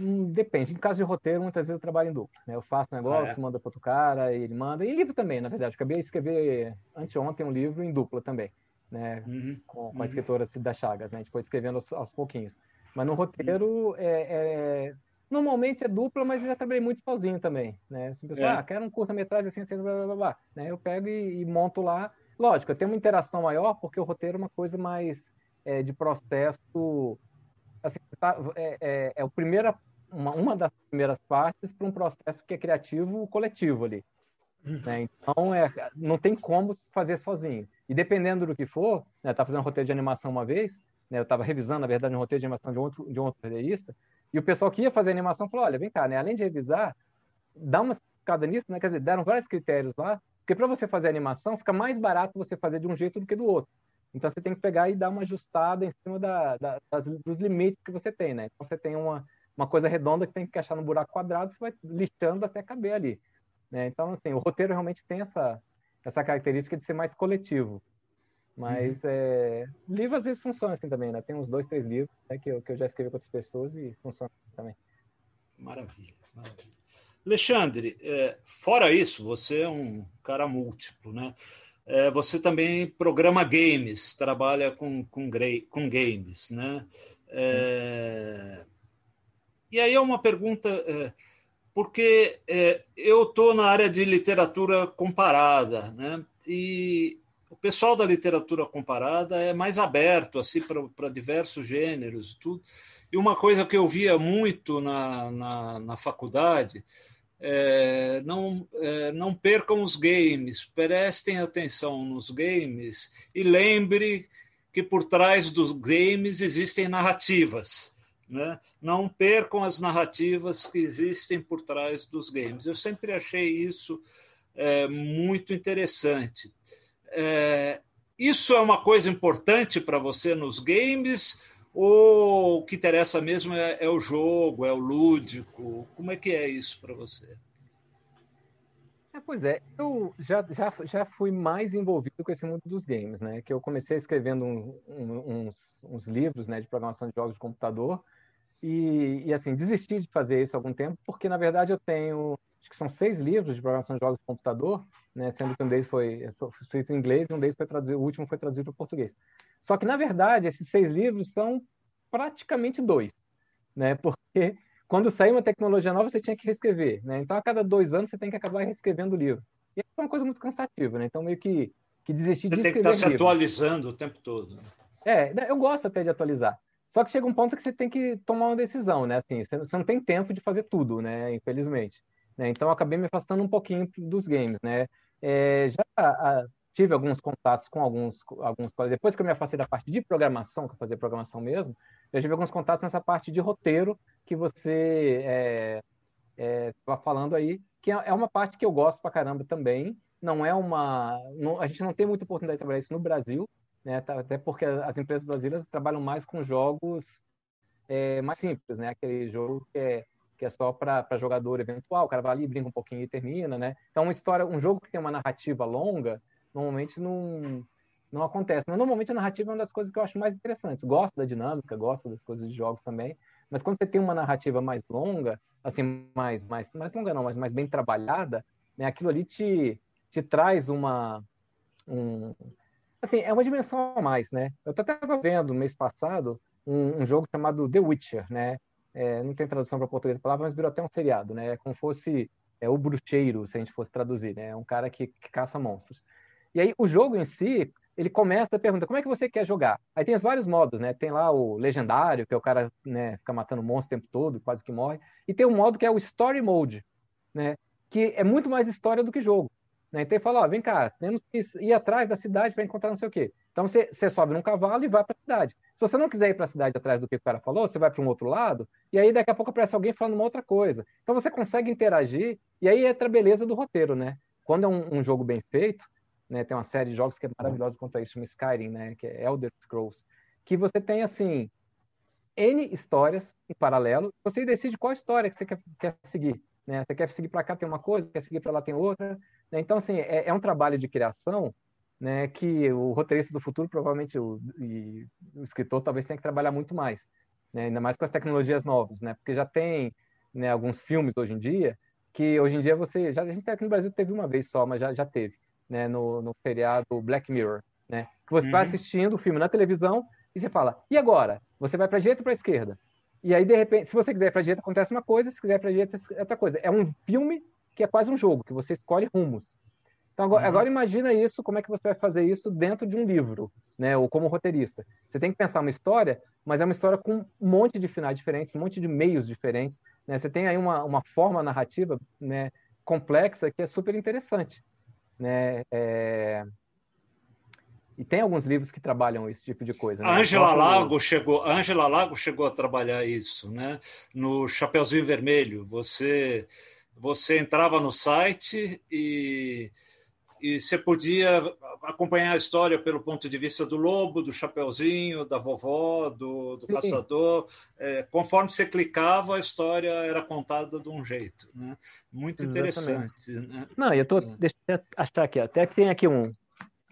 C: Hum, depende. Em caso de roteiro, muitas vezes eu trabalho em dupla. Né? Eu faço um negócio, ah, é? manda para outro cara, ele manda. E livro também, na verdade. acabei de escrever anteontem um livro em dupla também, né? Uhum, com, com uhum. a escritora Cida Chagas, né? Depois escrevendo aos, aos, pouquinhos. Mas no roteiro, é, é, normalmente é dupla, mas eu já trabalhei muito sozinho também, né? Assim, pessoal, é. ah, quero um curta-metragem assim, assim, blá, blá, blá, blá. Né? Eu pego e, e, monto lá. Lógico, eu tenho uma interação maior, porque o roteiro é uma coisa mais é, de processo assim, tá, é, é, é o primeira, uma, uma das primeiras partes para um processo que é criativo coletivo ali. Né? Então, é, não tem como fazer sozinho. E dependendo do que for, né, tá fazendo um roteiro de animação uma vez, né, eu estava revisando, na verdade, um roteiro de animação de um outro, de um outro roteirista, e o pessoal que ia fazer animação falou: olha, vem cá, né, além de revisar, dá uma escada nisso, né, quer dizer, deram vários critérios lá, porque para você fazer animação, fica mais barato você fazer de um jeito do que do outro. Então você tem que pegar e dar uma ajustada em cima da, da, das, dos limites que você tem, né? Então você tem uma, uma coisa redonda que tem que encaixar no buraco quadrado, você vai lixando até caber ali. Né? Então, assim, o roteiro realmente tem essa, essa característica de ser mais coletivo. Mas uhum. é, livro às vezes funciona assim também, né? Tem uns dois, três livros né, que, eu, que eu já escrevi com outras pessoas e funciona também.
B: Maravilha, maravilha. Alexandre, é, fora isso, você é um cara múltiplo, né? É, você também programa games, trabalha com, com, com games, né? É, e aí é uma pergunta, é, porque é, eu estou na área de literatura comparada, né? E pessoal da literatura comparada é mais aberto assim para diversos gêneros, tudo. E uma coisa que eu via muito na, na, na faculdade é, não, é, não percam os games, prestem atenção nos games e lembre que por trás dos games existem narrativas. Né? Não percam as narrativas que existem por trás dos games. Eu sempre achei isso é, muito interessante. É, isso é uma coisa importante para você nos games ou o que interessa mesmo é, é, o jogo, é o lúdico? Como é que é isso para você?
C: É, pois é, eu já, já, já fui mais envolvido com esse mundo dos games, né? Que eu comecei escrevendo um, um, uns, uns, livros né, de programação de jogos de computador e, e, assim, desisti de fazer isso há algum tempo, porque, na verdade, eu tenho, acho que são seis livros de programação de jogos de computador, né? Sendo que um deles foi escrito em inglês e um deles foi traduzido, o último foi traduzido para português. Só que, na verdade, esses seis livros são praticamente dois, né? Porque quando saiu uma tecnologia nova, você tinha que reescrever, né? Então, a cada dois anos, você tem que acabar reescrevendo o livro. E é uma coisa muito cansativa, né? Então, meio que, que desistir de
B: Você tem que estar se livro. atualizando o tempo todo.
C: É, eu gosto até de atualizar. Só que chega um ponto que você tem que tomar uma decisão, né? Assim, você não tem tempo de fazer tudo, né? Infelizmente. Né? Então, acabei me afastando um pouquinho dos games, né? é, já a, tive alguns contatos com alguns, alguns depois que eu me afastei da parte de programação, que eu fazia programação mesmo, eu tive alguns contatos nessa parte de roteiro que você estava é, é, falando aí, que é, é uma parte que eu gosto pra caramba também. Não é uma, não, a gente não tem muita oportunidade de trabalhar isso no Brasil, né? Tá, até porque as empresas brasileiras trabalham mais com jogos é, mais simples, né? Aquele jogo que é que é só para jogador eventual, o cara vai ali, brinca um pouquinho e termina, né? Então, uma história, um jogo que tem uma narrativa longa, normalmente não, não acontece. Mas, normalmente a narrativa é uma das coisas que eu acho mais interessantes. Gosto da dinâmica, gosto das coisas de jogos também, mas quando você tem uma narrativa mais longa, assim, mais, mais, mais longa não, mas mais bem trabalhada, né? Aquilo ali te, te traz uma... Um, assim, é uma dimensão a mais, né? Eu estava vendo mês passado um, um jogo chamado The Witcher, né? É, não tem tradução para português da palavra, mas virou até um seriado, né? É como fosse é, o bruxeiro, se a gente fosse traduzir, né? É um cara que, que, caça monstros. E aí o jogo em si, ele começa a perguntar como é que você quer jogar. Aí tem os vários modos, né? Tem lá o legendário, que é o cara né, fica matando monstros o tempo todo, quase que morre. E tem um modo que é o story mode, né? Que é muito mais história do que jogo. Né? Então ele fala, ó, vem cá, temos que ir atrás da cidade para encontrar não sei o quê. Então você, sobe num cavalo e vai para a cidade. Se você não quiser ir para a cidade atrás do que o cara falou, você vai para um outro lado, e aí daqui a pouco aparece alguém falando uma outra coisa. Então você consegue interagir, e aí entra a beleza do roteiro, né? Quando é um, um jogo bem feito, né, tem uma série de jogos que é maravilhosa quanto a isso, chama Skyrim, né, que é Elder Scrolls, que você tem, assim, N histórias em paralelo, você decide qual história que você quer, quer seguir. Né? Você quer seguir para cá tem uma coisa, quer seguir para lá tem outra. Né? Então, assim, é, é, um trabalho de criação né, que o roteirista do futuro, provavelmente, o, e, o escritor talvez tenha que trabalhar muito mais. Né? Ainda mais com as tecnologias novas, né? Porque já tem né, alguns filmes hoje em dia que hoje em dia você... Já, a gente aqui no Brasil teve uma vez só, mas já, já teve. Né, no, no feriado Black Mirror, né? Que você uhum. vai assistindo o filme na televisão e você fala, e agora? Você vai para a direita ou para a esquerda? E aí, de repente, se você quiser para a direita, acontece uma coisa, se quiser para a direita, outra coisa. É um filme que é quase um jogo, que você escolhe rumos. Então, agora, uhum. agora, imagina isso, como é que você vai fazer isso dentro de um livro, né? Ou como roteirista. Você tem que pensar uma história, mas é uma história com um monte de finais diferentes, um monte de meios diferentes. Né? Você tem aí uma, uma forma narrativa né, complexa que é super interessante. Né? É... E tem alguns livros que trabalham esse tipo de coisa.
B: Né? Angela Lago chegou, Angela Lago chegou a trabalhar isso, né? No Chapeuzinho Vermelho, você você entrava no site e e você podia acompanhar a história pelo ponto de vista do lobo, do chapeuzinho, da vovó, do, do caçador. É, conforme você clicava, a história era contada de um jeito. Né? Muito interessante. Né?
C: Não, eu tô, é. deixa eu achar aqui, até que tem aqui um,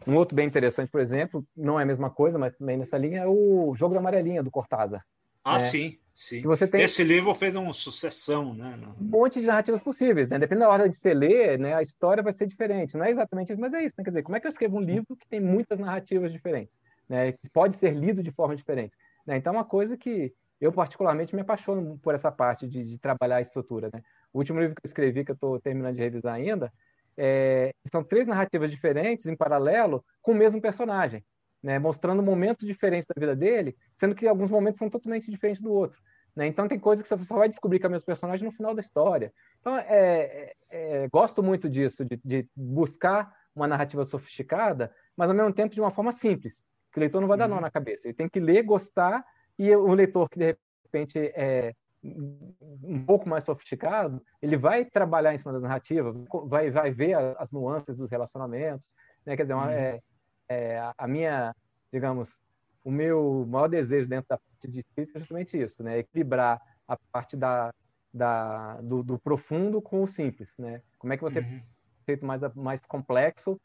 C: um outro bem interessante, por exemplo, não é a mesma coisa, mas também nessa linha, é o Jogo da Amarelinha, do Cortázar.
B: Ah, né? sim, sim. Você tem... Esse livro fez uma sucessão, né?
C: Um monte de narrativas possíveis, né? Dependendo da ordem de você ler, né, a história vai ser diferente. Não é exatamente isso, mas é isso. Né? Quer dizer, como é que eu escrevo um livro que tem muitas narrativas diferentes? Né? Que pode ser lido de forma diferente. Né? Então, é uma coisa que eu, particularmente, me apaixono por essa parte de, de trabalhar a estrutura. Né? O último livro que eu escrevi, que eu estou terminando de revisar ainda, é, são três narrativas diferentes em paralelo com o mesmo personagem, né, mostrando momentos diferentes da vida dele, sendo que alguns momentos são totalmente diferentes do outro. Né? Então tem coisas que você só vai descobrir que é o mesmo personagem no final da história. Então é, é, é, gosto muito disso, de, de, buscar uma narrativa sofisticada, mas ao mesmo tempo de uma forma simples, que o leitor não vai dar nó uhum. na cabeça. Ele tem que ler, gostar, e o leitor que de repente é um pouco mais sofisticado, ele vai trabalhar em cima das narrativas, vai, vai ver as nuances dos relacionamentos, né? Quer dizer, uma, uhum. é, é, a minha, digamos, o meu maior desejo dentro da parte de escrita é justamente isso, né? Equilibrar a parte da, da do, do, profundo com o simples, né? Como é que você uhum. feito mais mais complexo,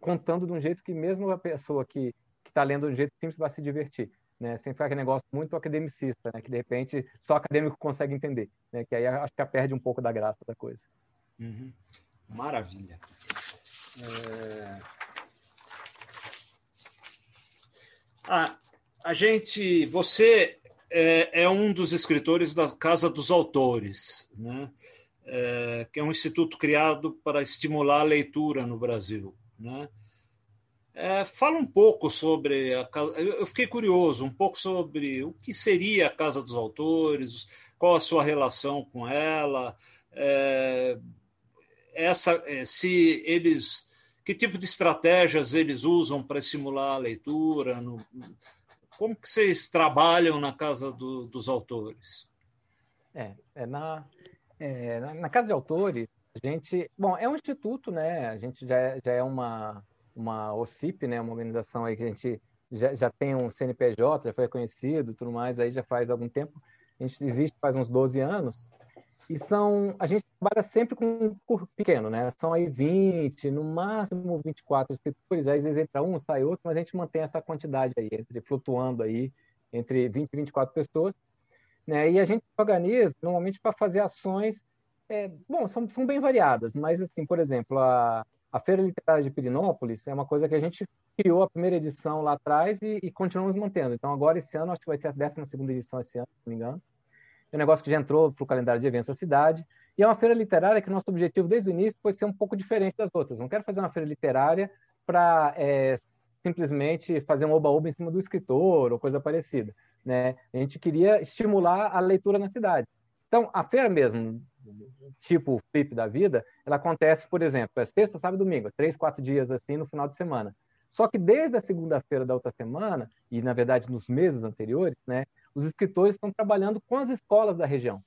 C: contando de um jeito que mesmo a pessoa que está lendo de um jeito simples vai se divertir né? Sem ficar aquele negócio muito academicista, né? Que de repente só acadêmico consegue entender, né? Que aí acho que perde um pouco da graça da coisa.
B: Uhum. Maravilha. É... Ah, a gente, você é, é, um dos escritores da Casa dos Autores, né? É, que é um instituto criado para estimular a leitura no Brasil, né? É, fala um pouco sobre a casa. Eu fiquei curioso um pouco sobre o que seria a Casa dos Autores, qual a sua relação com ela, é, essa, é, se eles que tipo de estratégias eles usam para estimular a leitura? No, como que vocês trabalham na casa do, dos autores?
C: É, é, na, é, na casa de autores, a gente, bom, é um instituto, né? A gente já, já é uma uma OCIP, né? Uma organização aí que a gente já, já tem um CNPJ, já foi reconhecido, tudo mais, aí já faz algum tempo. A gente existe faz uns 12 anos. E são, a gente trabalha sempre com um curso pequeno, né? São aí 20, no máximo 24 escritores, às vezes entra um, sai outro, mas a gente mantém essa quantidade aí, entre, flutuando aí entre 20 e 24 pessoas. Né? E a gente organiza normalmente para fazer ações, é, bom, são, são bem variadas, mas assim, por exemplo, a, a Feira Literária de Pirinópolis é uma coisa que a gente criou a primeira edição lá atrás e, e continuamos mantendo. Então, agora, esse ano, acho que vai ser a 12 edição esse ano, se não me engano. É um negócio que já entrou para o calendário de eventos da cidade. E é uma feira literária que nosso objetivo desde o início foi ser um pouco diferente das outras. Não quero fazer uma feira literária para é, simplesmente fazer um oba-oba em cima do escritor ou coisa parecida. Né? A gente queria estimular a leitura na cidade. Então, a feira mesmo, tipo flip da vida, ela acontece, por exemplo, é sexta, sábado e domingo, três, quatro dias assim no final de semana. Só que desde a segunda-feira da outra semana, e na verdade nos meses anteriores, né, os escritores estão trabalhando com as escolas da região.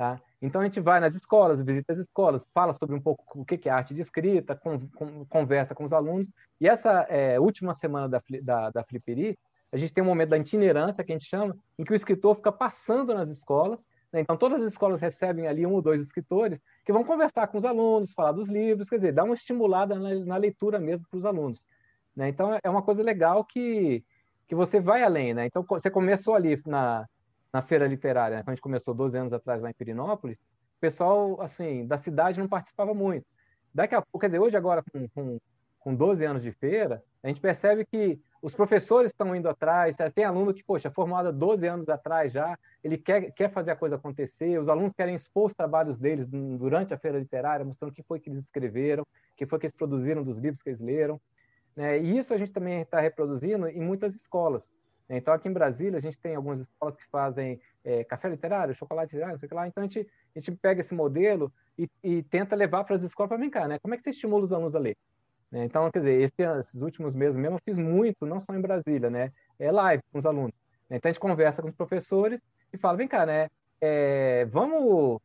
C: Tá? Então a gente vai nas escolas, visita as escolas, fala sobre um pouco o que é arte de escrita, com, com, conversa com os alunos. E essa é, última semana da, da, da Fliperi, a gente tem um momento da itinerância, que a gente chama, em que o escritor fica passando nas escolas né? Então, todas as escolas recebem ali um ou dois escritores que vão conversar com os alunos, falar dos livros, quer dizer, dar uma estimulada na, na leitura mesmo para os alunos. Né? Então, é uma coisa legal que, que você vai além. Né? Então, você começou ali na, na feira literária, né? quando a gente começou 12 anos atrás lá em Pirinópolis, o pessoal assim da cidade não participava muito. Daqui a pouco, quer dizer, hoje agora com, com, com 12 anos de feira, a gente percebe que os professores estão indo atrás, tá? tem aluno que, poxa, formado há 12 anos atrás já, ele quer, quer fazer a coisa acontecer, os alunos querem expor os trabalhos deles durante a feira literária, mostrando o que foi que eles escreveram, o que foi que eles produziram dos livros que eles leram. Né? E isso a gente também está reproduzindo em muitas escolas. Né? Então, aqui em Brasília, a gente tem algumas escolas que fazem é, café literário, chocolate literário, sei lá. Então, a gente, a gente pega esse modelo e, e tenta levar para as escolas para brincar, né? Como é que você estimula os alunos a ler? Né? Então, quer dizer, esse, esses últimos meses mesmo eu fiz muito, não só em Brasília, né? É live com os alunos. Então, a gente conversa com os professores e fala, vem cá, né? É, vamos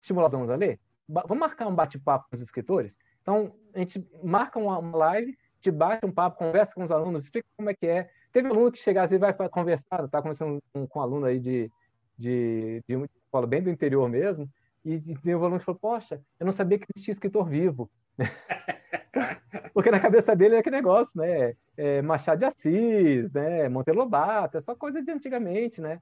C: estimular os alunos a ler? Vamos marcar um bate-papo com os escritores? Então, a gente marca uma live, te bate um papo, conversa com os alunos, explica como é que é. Teve aluno que chegasse e vai conversar, tá conversando com, com um aluno aí de, de, de, de escola bem do interior mesmo, e, tem um aluno que falou, poxa, eu não sabia que existia escritor vivo. Porque na cabeça dele é aquele negócio, né? É Machado de Assis, né? Monteiro Lobato, é só coisa de antigamente, né?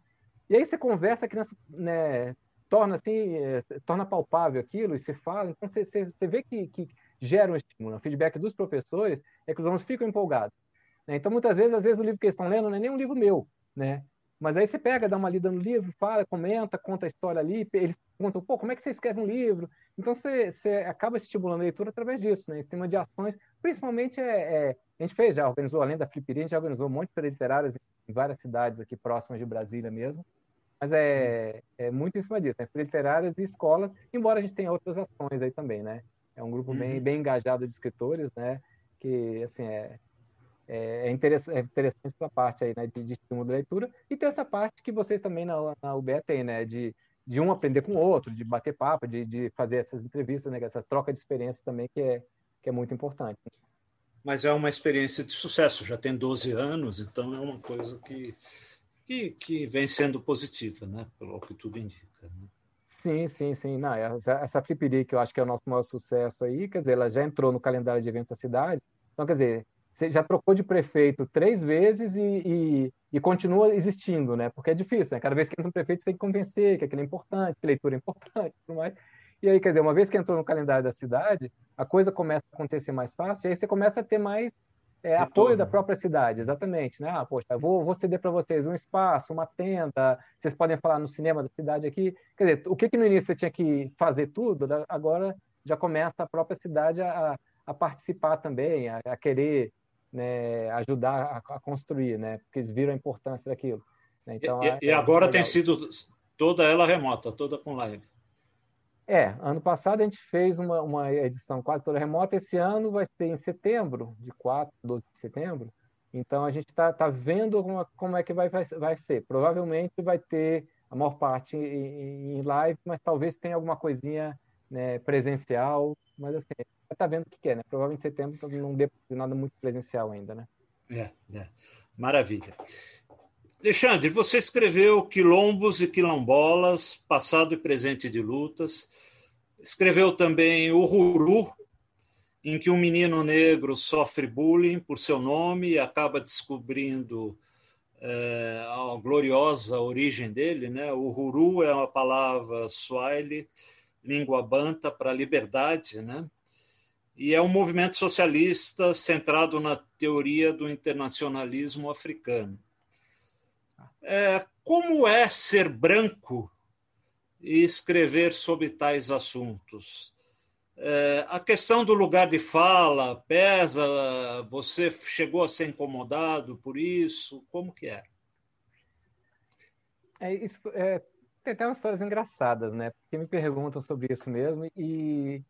C: E aí você conversa, a criança né, torna assim, é, torna palpável aquilo e se fala. Então você, você, você vê que, que gera um estímulo. O feedback dos professores é que os alunos ficam empolgados. Né? Então muitas vezes, às vezes o livro que eles estão lendo não é nem um livro meu, né? Mas aí você pega, dá uma lida no livro, fala, comenta, conta a história ali, eles perguntam, pô, como é que você escreve um livro? Então você, você acaba estimulando a leitura através disso, né? Em cima de ações, principalmente é, é a gente fez, já organizou, além da Fliperia, a gente já organizou um monte de feiras literárias em várias cidades aqui próximas de Brasília mesmo. Mas é, é muito em cima disso, né? Feiras literárias e escolas, embora a gente tenha outras ações aí também, né? É um grupo bem, uhum. bem engajado de escritores, né? Que, assim, é, é, é interessante, é interessante essa parte aí, né, de, de estímulo da leitura, e tem essa parte que vocês também na, na UBE têm, né, de, de um aprender com o outro, de bater papo, de, de fazer essas entrevistas, né, essa troca de experiências também, que é, que é muito importante.
B: Mas é uma experiência de sucesso, já tem 12 anos, então é uma coisa que, que, que vem sendo positiva, né, pelo que tudo indica. Né?
C: Sim, sim, sim. Não, essa, essa Flipiri, que eu acho que é o nosso maior sucesso aí, quer dizer, ela já entrou no calendário de eventos da cidade, então, quer dizer, você já trocou de prefeito três vezes e, e, e, continua existindo, né? Porque é difícil, né? Cada vez que entra um prefeito, você tem que convencer que aquilo é importante, que leitura é importante e tudo mais. E aí, quer dizer, uma vez que entrou no calendário da cidade, a coisa começa a acontecer mais fácil, e aí você começa a ter mais é, apoio da própria cidade, exatamente, né? Ah, poxa, vou, vou ceder para vocês um espaço, uma tenda, vocês podem falar no cinema da cidade aqui. Quer dizer, o que, que no início você tinha que fazer tudo, agora já começa a própria cidade a, a participar também, a, a querer né, ajudar a, a, construir, né? Porque eles viram a importância daquilo. Né?
B: Então, e, é, e agora tem sido toda ela remota, toda com live.
C: É, ano passado a gente fez uma, uma edição quase toda remota, esse ano vai ser em setembro, de 4 a 12 de setembro. Então a gente está tá vendo como, como é que vai, vai, vai ser. Provavelmente vai ter a maior parte em, em live, mas talvez tenha alguma coisinha né, presencial, mas assim, está vendo o que quer, é, né? Provavelmente em setembro não dê nada muito presencial ainda, né?
B: É, é. Maravilha. Alexandre, você escreveu Quilombos e Quilombolas, Passado e Presente de Lutas. Escreveu também O Ruru, em que um menino negro sofre bullying por seu nome e acaba descobrindo é, a gloriosa origem dele. Né? O Ruru é uma palavra swahili, língua banta para liberdade, né? e é um movimento socialista centrado na teoria do internacionalismo africano. É, como é ser branco e escrever sobre tais assuntos? É, a questão do lugar de fala pesa? Você chegou a ser incomodado por isso? Como que é?
C: é, isso, é tem até umas histórias engraçadas, né? Porque me perguntam sobre isso mesmo e,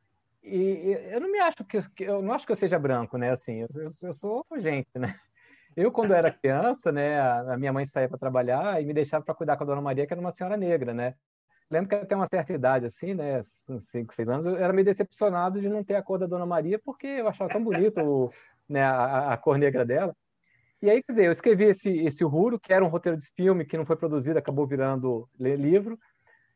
C: e, eu não me acho que eu não acho que eu seja branco, né? Assim, eu, eu sou gente, né? Eu, quando era criança, né, a minha mãe saía para trabalhar e me deixava para cuidar com a dona Maria, que era uma senhora negra, né? Lembro que até uma certa idade, assim, né, cinco, seis anos, eu era meio decepcionado de não ter a cor da dona Maria, porque eu achava tão bonito né, a, a, cor negra dela. E aí, quer dizer, eu escrevi esse, esse Ruro, que era um roteiro de filme que não foi produzido, acabou virando livro.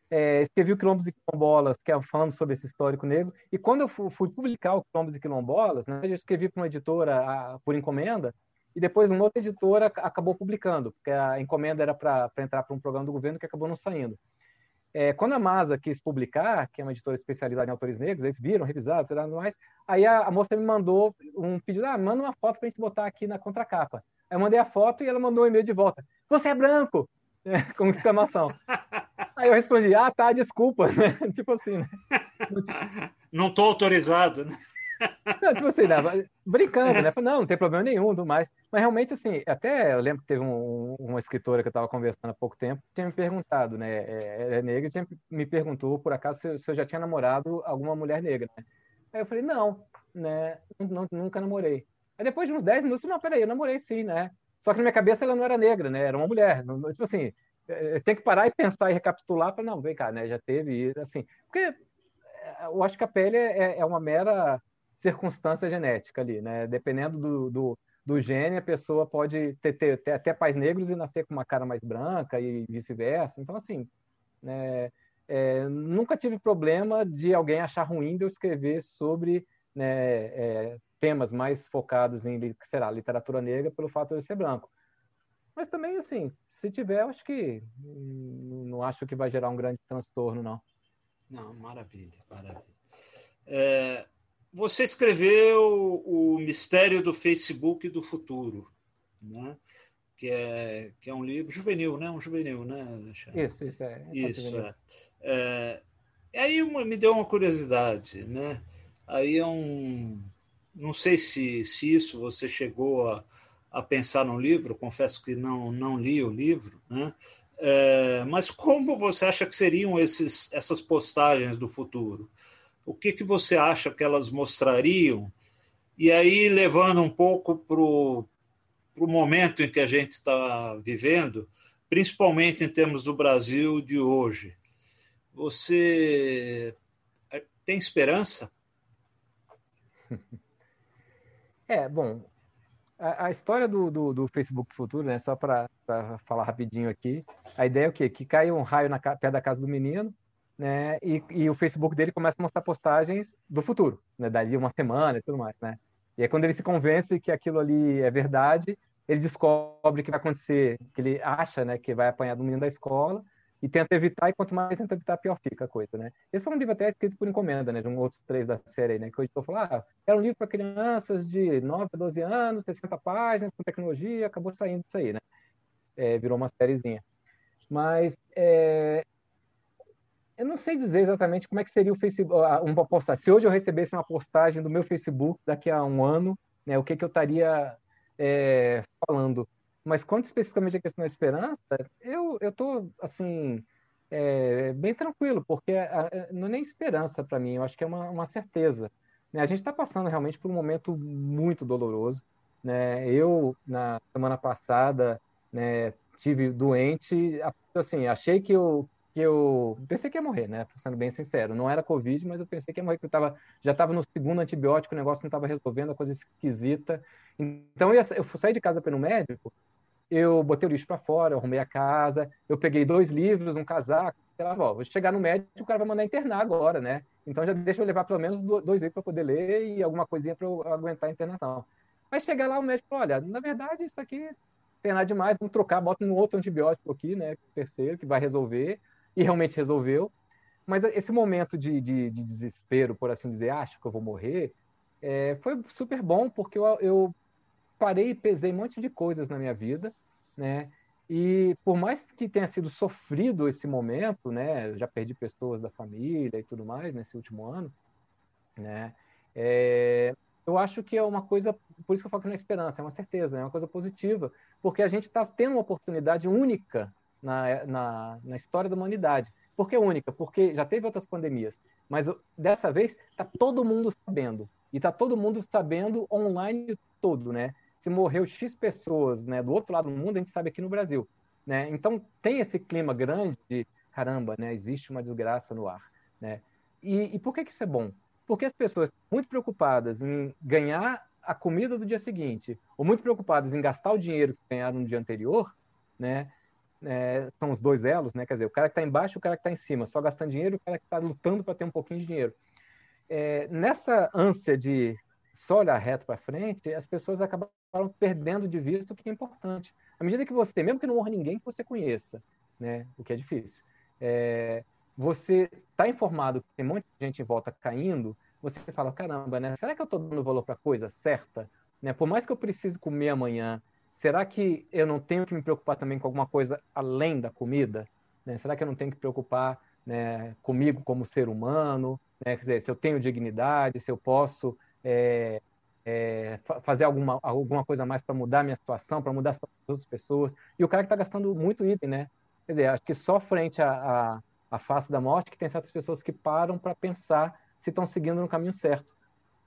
C: É, escrevi o Quilombos e Quilombolas, que é falando sobre esse histórico negro. E quando eu fui publicar o Quilombos e Quilombolas, né, eu escrevi para uma editora a, por encomenda, e depois uma outra editora acabou publicando, porque a encomenda era para entrar para um programa do governo que acabou não saindo. É, quando a Masa quis publicar, que é uma editora especializada em autores negros, eles viram, revisaram, tudo mais, aí a, a, moça me mandou um pedido, ah, manda uma foto para a gente botar aqui na contracapa. Aí eu mandei a foto e ela mandou um e-mail de volta, você é branco! É, com exclamação. Aí eu respondi, ah, tá, desculpa, né? tipo assim, né?
B: Não estou autorizado, né?
C: Não, tipo assim, né? brincando, né? Não, não tem problema nenhum, do mais. Mas realmente, assim, até eu lembro que teve um, uma escritora que eu estava conversando há pouco tempo, tinha me perguntado, né? É, é negra, tinha, me perguntou, por acaso, se, se, eu já tinha namorado alguma mulher negra, né? Aí eu falei, não, né? Não, nunca namorei. Aí depois de uns 10 minutos, não, peraí, eu namorei sim, né? Só que na minha cabeça ela não era negra, né? Era uma mulher. Tipo assim, é, tem que parar e pensar e recapitular para não, vem cá, né? Já teve, assim. Porque é, eu acho que a pele é, é uma mera circunstância genética ali, né? Dependendo do, do, do gene, a pessoa pode ter, ter, ter, até pais negros e nascer com uma cara mais branca e vice-versa. Então, assim, né, é, nunca tive problema de alguém achar ruim de eu escrever sobre né, é, temas mais focados em, será, literatura negra pelo fato de eu ser branco. Mas também, assim, se tiver, acho que hum, não acho que vai gerar um grande transtorno, não.
B: Não, maravilha, maravilha. É, você escreveu o Mistério do Facebook do Futuro, né? que, é, que é um livro juvenil, né? Um juvenil, né,
C: Alexandre? Isso, isso é.
B: é isso, é. é. Aí uma, me deu uma curiosidade, né? Aí é um... Não sei se, se isso você chegou a, a pensar no livro, confesso que não, não li o livro, né? É, mas como você acha que seriam esses, essas postagens do futuro? o que, que você acha que elas mostrariam? E aí, levando um pouco para o momento em que a gente está vivendo, principalmente em termos do Brasil de hoje, você tem esperança?
C: É, bom, a, a história do, do, do, Facebook Futuro, né, só para falar rapidinho aqui, a ideia é o quê? Que cai um raio na pé da casa do menino, né? E, e, o Facebook dele começa a mostrar postagens do futuro, né? Dali uma semana e tudo mais, né? E aí quando ele se convence que aquilo ali é verdade, ele descobre que vai acontecer, que ele acha, né, que vai apanhar do menino da escola e tenta evitar, e quanto mais tenta evitar, pior fica a coisa, né? Esse foi um livro até escrito por encomenda, né, de um outros três da série, né, que o editor falou, ah, era um livro para crianças de 9 a 12 anos, 60 páginas, com tecnologia, acabou saindo isso aí, né? É, virou uma sériezinha. Mas é, eu não sei dizer exatamente como é que seria o Facebook, uma postagem. Se hoje eu recebesse uma postagem do meu Facebook daqui a um ano, né, o que, que eu estaria é, falando. Mas quanto especificamente a questão da esperança, eu tô assim é, bem tranquilo, porque não é nem esperança para mim, eu acho que é uma, uma certeza. Né? A gente está passando realmente por um momento muito doloroso. Né? Eu, na semana passada, né, tive doente, assim, achei que eu, que eu pensei que ia morrer, né? Sendo bem sincero, não era Covid, mas eu pensei que ia morrer, que eu tava, já estava no segundo antibiótico, o negócio não estava resolvendo, a coisa esquisita. Então eu saí de casa pelo médico, eu botei o lixo para fora, eu arrumei a casa, eu peguei dois livros, um casaco, sei lá, ó, vou chegar no médico, o cara vai mandar internar agora, né? Então já deixa eu levar pelo menos dois livros para poder ler e alguma coisinha para eu aguentar a internação. Aí chegar lá, o médico falou, olha, na verdade isso aqui tem nada demais, vamos trocar, bota um outro antibiótico aqui, né, terceiro, que vai resolver e realmente resolveu. Mas esse momento de, de, de desespero, por assim dizer, acho que eu vou morrer, é, foi super bom, porque eu, eu parei e pesei um monte de coisas na minha vida, né? E por mais que tenha sido sofrido esse momento, né? Já perdi pessoas da família e tudo mais nesse último ano, né? É, eu acho que é uma coisa, por isso que eu falo que não é esperança, é uma certeza, é uma coisa positiva, porque a gente está tendo uma oportunidade única na, na, na história da humanidade. Por que única? Porque já teve outras pandemias, mas dessa vez está todo mundo sabendo. E está todo mundo sabendo online todo, né? Se morreu X pessoas né, do outro lado do mundo, a gente sabe aqui no Brasil. Né? Então tem esse clima grande de caramba, né? Existe uma desgraça no ar. Né? E, e por que, que isso é bom? Porque as pessoas muito preocupadas em ganhar a comida do dia seguinte, ou muito preocupadas em gastar o dinheiro que ganharam no dia anterior, né? é, são os dois elos, né? Quer dizer, o cara que está embaixo e o cara que está em cima, só gastando dinheiro, o cara que está lutando para ter um pouquinho de dinheiro. É, nessa ânsia de só olhar reto para frente, as pessoas acabaram perdendo de vista o que é importante. À medida que você, mesmo que não morra ninguém que você conheça, né? O que é difícil, é, você está informado que tem um monte de gente em volta caindo, você fala, caramba, né? Será que eu estou dando valor para a coisa certa? Né? Por mais que eu precise comer amanhã, será que eu não tenho que me preocupar também com alguma coisa além da comida? Né? Será que eu não tenho que preocupar né, comigo como ser humano? Né? Quer dizer, se eu tenho dignidade, se eu posso é, é, fazer alguma, alguma coisa mais para mudar a minha situação, para mudar a situação das outras pessoas. E o cara que está gastando muito item, né? Quer dizer, acho que só frente à, à, face da morte que tem certas pessoas que param para pensar se estão seguindo no caminho certo.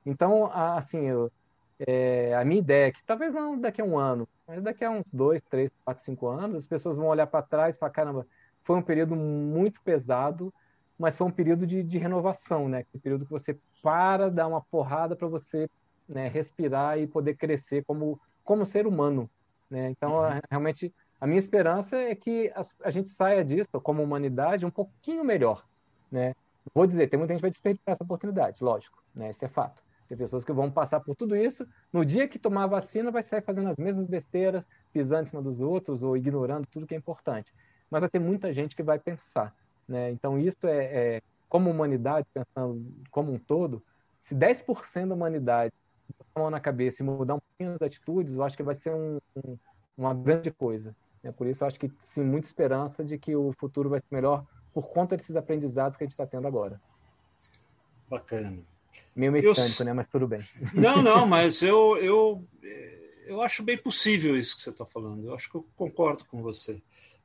C: Então, assim, eu, é, a minha ideia é que talvez não daqui a um ano, mas daqui a uns dois, três, quatro, cinco anos, as pessoas vão olhar para trás e falar, caramba, foi um período muito pesado, mas foi um período de, de renovação, né? Um período que você para, dá uma porrada para você né, respirar e poder crescer como, como ser humano, né? Então, uhum. realmente, a minha esperança é que a, a gente saia disso, como humanidade, um pouquinho melhor, né? Vou dizer, tem muita gente que vai desperdiçar essa oportunidade, lógico, né? Isso é fato. Tem pessoas que vão passar por tudo isso. No dia que tomar a vacina, vai sair fazendo as mesmas besteiras, pisando em cima dos outros ou ignorando tudo que é importante. Mas vai ter muita gente que vai pensar. Né? Então, isso é, é como humanidade, pensando como um todo, se 10% da humanidade botar a mão na cabeça e mudar um pouquinho as atitudes, eu acho que vai ser um, um, uma grande coisa. Né? Por isso, eu acho que sim, muita esperança de que o futuro vai ser melhor por conta desses aprendizados que a gente está tendo agora.
B: Bacana.
C: Meio mecânico, eu... né? Mas tudo bem.
B: Não, não, mas eu, eu, eu acho bem possível isso que você está falando. Eu acho que eu concordo com você.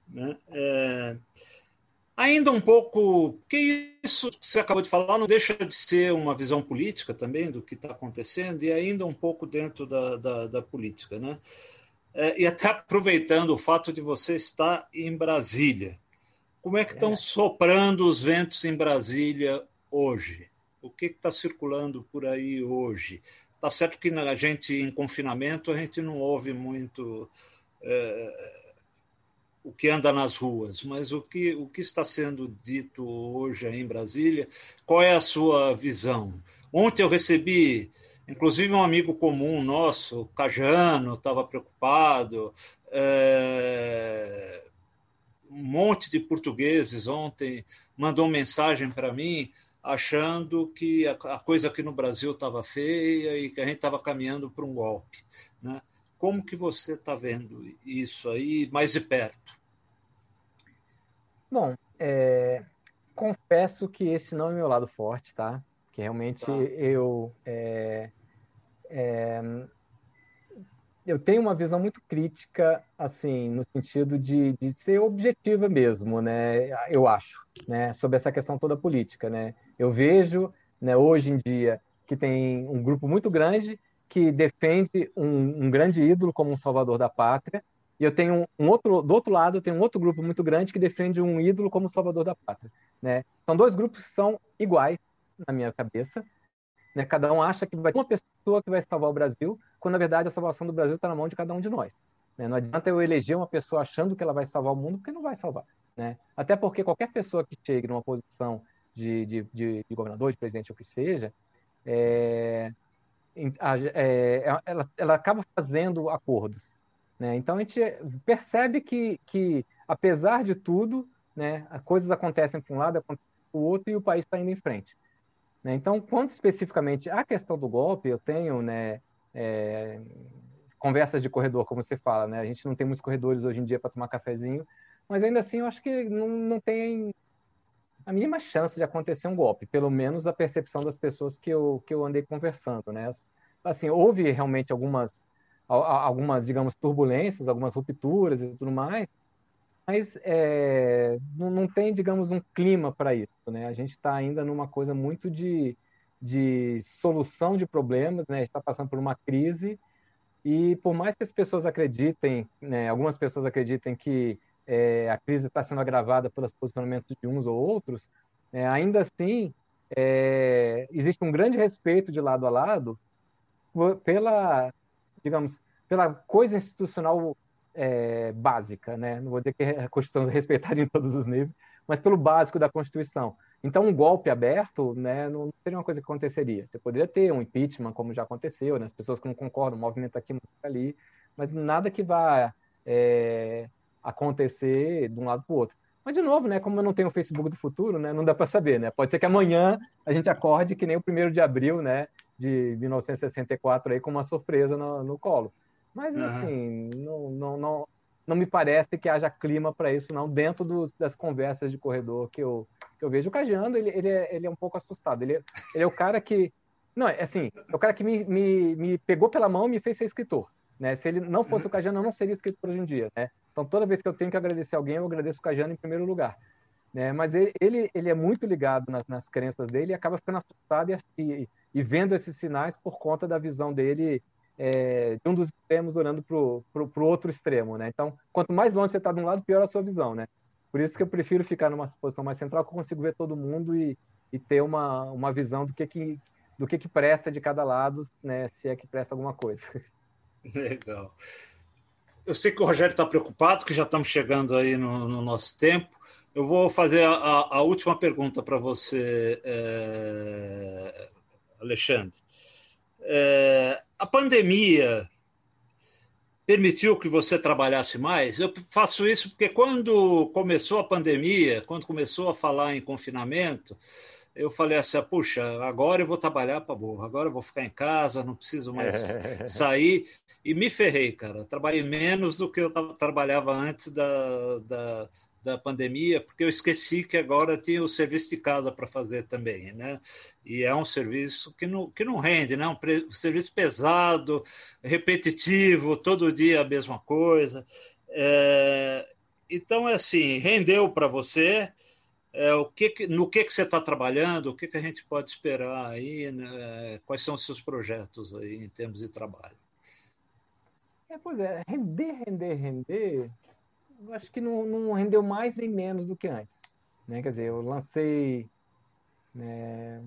B: Né? É... Ainda um pouco, que isso que você acabou de falar não deixa de ser uma visão política também do que está acontecendo, e ainda um pouco dentro da, da, da política. Né? É, e até aproveitando o fato de você estar em Brasília. Como é que estão é. soprando os ventos em Brasília hoje? o que está circulando por aí hoje. Está certo que a gente, em confinamento, a gente não ouve muito é, o que anda nas ruas, mas o que, o que está sendo dito hoje em Brasília, qual é a sua visão? Ontem eu recebi, inclusive, um amigo comum nosso, Cajano, estava preocupado. É, um monte de portugueses ontem mandou mensagem para mim achando que a coisa aqui no Brasil estava feia e que a gente estava caminhando para um golpe. Né? Como que você está vendo isso aí mais de perto?
C: Bom, é, confesso que esse não é meu lado forte, tá? Que realmente tá. eu é, é, eu tenho uma visão muito crítica, assim, no sentido de, de ser objetiva mesmo, né? Eu acho, né? Sobre essa questão toda política, né? Eu vejo, né, hoje em dia, que tem um grupo muito grande que defende um, um grande ídolo como um salvador da pátria, e eu tenho um outro, do outro lado, eu tenho um outro grupo muito grande que defende um ídolo como salvador da pátria, né? São dois grupos que são iguais na minha cabeça, né? Cada um acha que vai ter uma pessoa que vai salvar o Brasil, quando na verdade a salvação do Brasil está na mão de cada um de nós. Né? Não adianta eu eleger uma pessoa achando que ela vai salvar o mundo, porque não vai salvar. Né? Até porque qualquer pessoa que chegue numa posição de, de, de, governador, de presidente, ou que seja, é, é, ela, ela acaba fazendo acordos. Né? Então a gente percebe que, que apesar de tudo, né, coisas acontecem para um lado, acontecem para o outro e o país está indo em frente. Né? Então, quanto especificamente à questão do golpe, eu tenho né, é, conversas de corredor, como você fala, né? A gente não tem muitos corredores hoje em dia para tomar cafezinho, mas ainda assim eu acho que não, não tem a mínima chance de acontecer um golpe, pelo menos a percepção das pessoas que eu, que eu andei conversando, né? Assim, houve realmente algumas, algumas, digamos, turbulências, algumas rupturas e tudo mais, mas é, não, não, tem, digamos, um clima para isso. Né? A gente está ainda numa coisa muito de, de solução de problemas, né? está passando por uma crise e por mais que as pessoas acreditem, né, algumas pessoas acreditem que é, a crise está sendo agravada pelos posicionamentos de uns ou outros, é, ainda assim é, existe um grande respeito de lado a lado pela, digamos, pela coisa institucional é, básica, né? Não vou dizer que a Constituição é respeitada em todos os níveis, mas pelo básico da Constituição. Então, um golpe aberto, né, não seria uma coisa que aconteceria. Você poderia ter um impeachment, como já aconteceu, né? As pessoas que não concordam, o movimento aqui, ali, mas nada que vá é, acontecer de um lado para o outro. Mas, de novo, né, como eu não tenho o Facebook do futuro, né, não dá para saber. Né? Pode ser que amanhã a gente acorde que nem o primeiro de abril né, de 1964 aí, com uma surpresa no, no colo. Mas, uhum. assim, não, não, não, não me parece que haja clima para isso, não, dentro dos, das conversas de corredor que eu, que eu vejo. O Cajando, ele, ele, é, ele é um pouco assustado. Ele, é, ele é o cara que. Não, é assim, é o cara que me, me, me pegou pela mão e me fez ser escritor. Né? Se ele não fosse o Cajano, eu não seria escritor hoje em dia. Né? Então, toda vez que eu tenho que agradecer alguém, eu agradeço o Cajano em primeiro lugar. Né? Mas ele, ele, ele é muito ligado nas, nas crenças dele e acaba ficando assustado e, e, e vendo esses sinais por conta da visão dele é, de um dos extremos olhando para o outro extremo, né? Então, quanto mais longe você está de um lado, pior a sua visão, né? Por isso que eu prefiro ficar numa posição mais central, que eu consigo ver todo mundo e, e ter uma, uma visão do que, que, do que, que presta de cada lado, né? Se é que presta alguma coisa.
B: Legal. Eu sei que o Rogério está preocupado, que já estamos chegando aí no, no nosso tempo. Eu vou fazer a, a última pergunta para você, é, Alexandre. É, a pandemia permitiu que você trabalhasse mais? Eu faço isso porque quando começou a pandemia, quando começou a falar em confinamento, eu falei assim: ah, puxa, agora eu vou trabalhar para burro, agora eu vou ficar em casa, não preciso mais sair. E me ferrei, cara. Trabalhei menos do que eu trabalhava antes da, da, da pandemia, porque eu esqueci que agora tinha o serviço de casa para fazer também, né? E é um serviço que não, que não rende, né? Um, um serviço pesado, repetitivo, todo dia a mesma coisa. É, então, é assim, rendeu para você. É, o que, no que, que você está trabalhando, o que, que a gente pode esperar aí, né? quais são os seus projetos aí em termos de trabalho?
C: É, pois é, render, render, render, acho que não, não, rendeu mais nem menos do que antes. Né? Quer dizer, eu lancei né,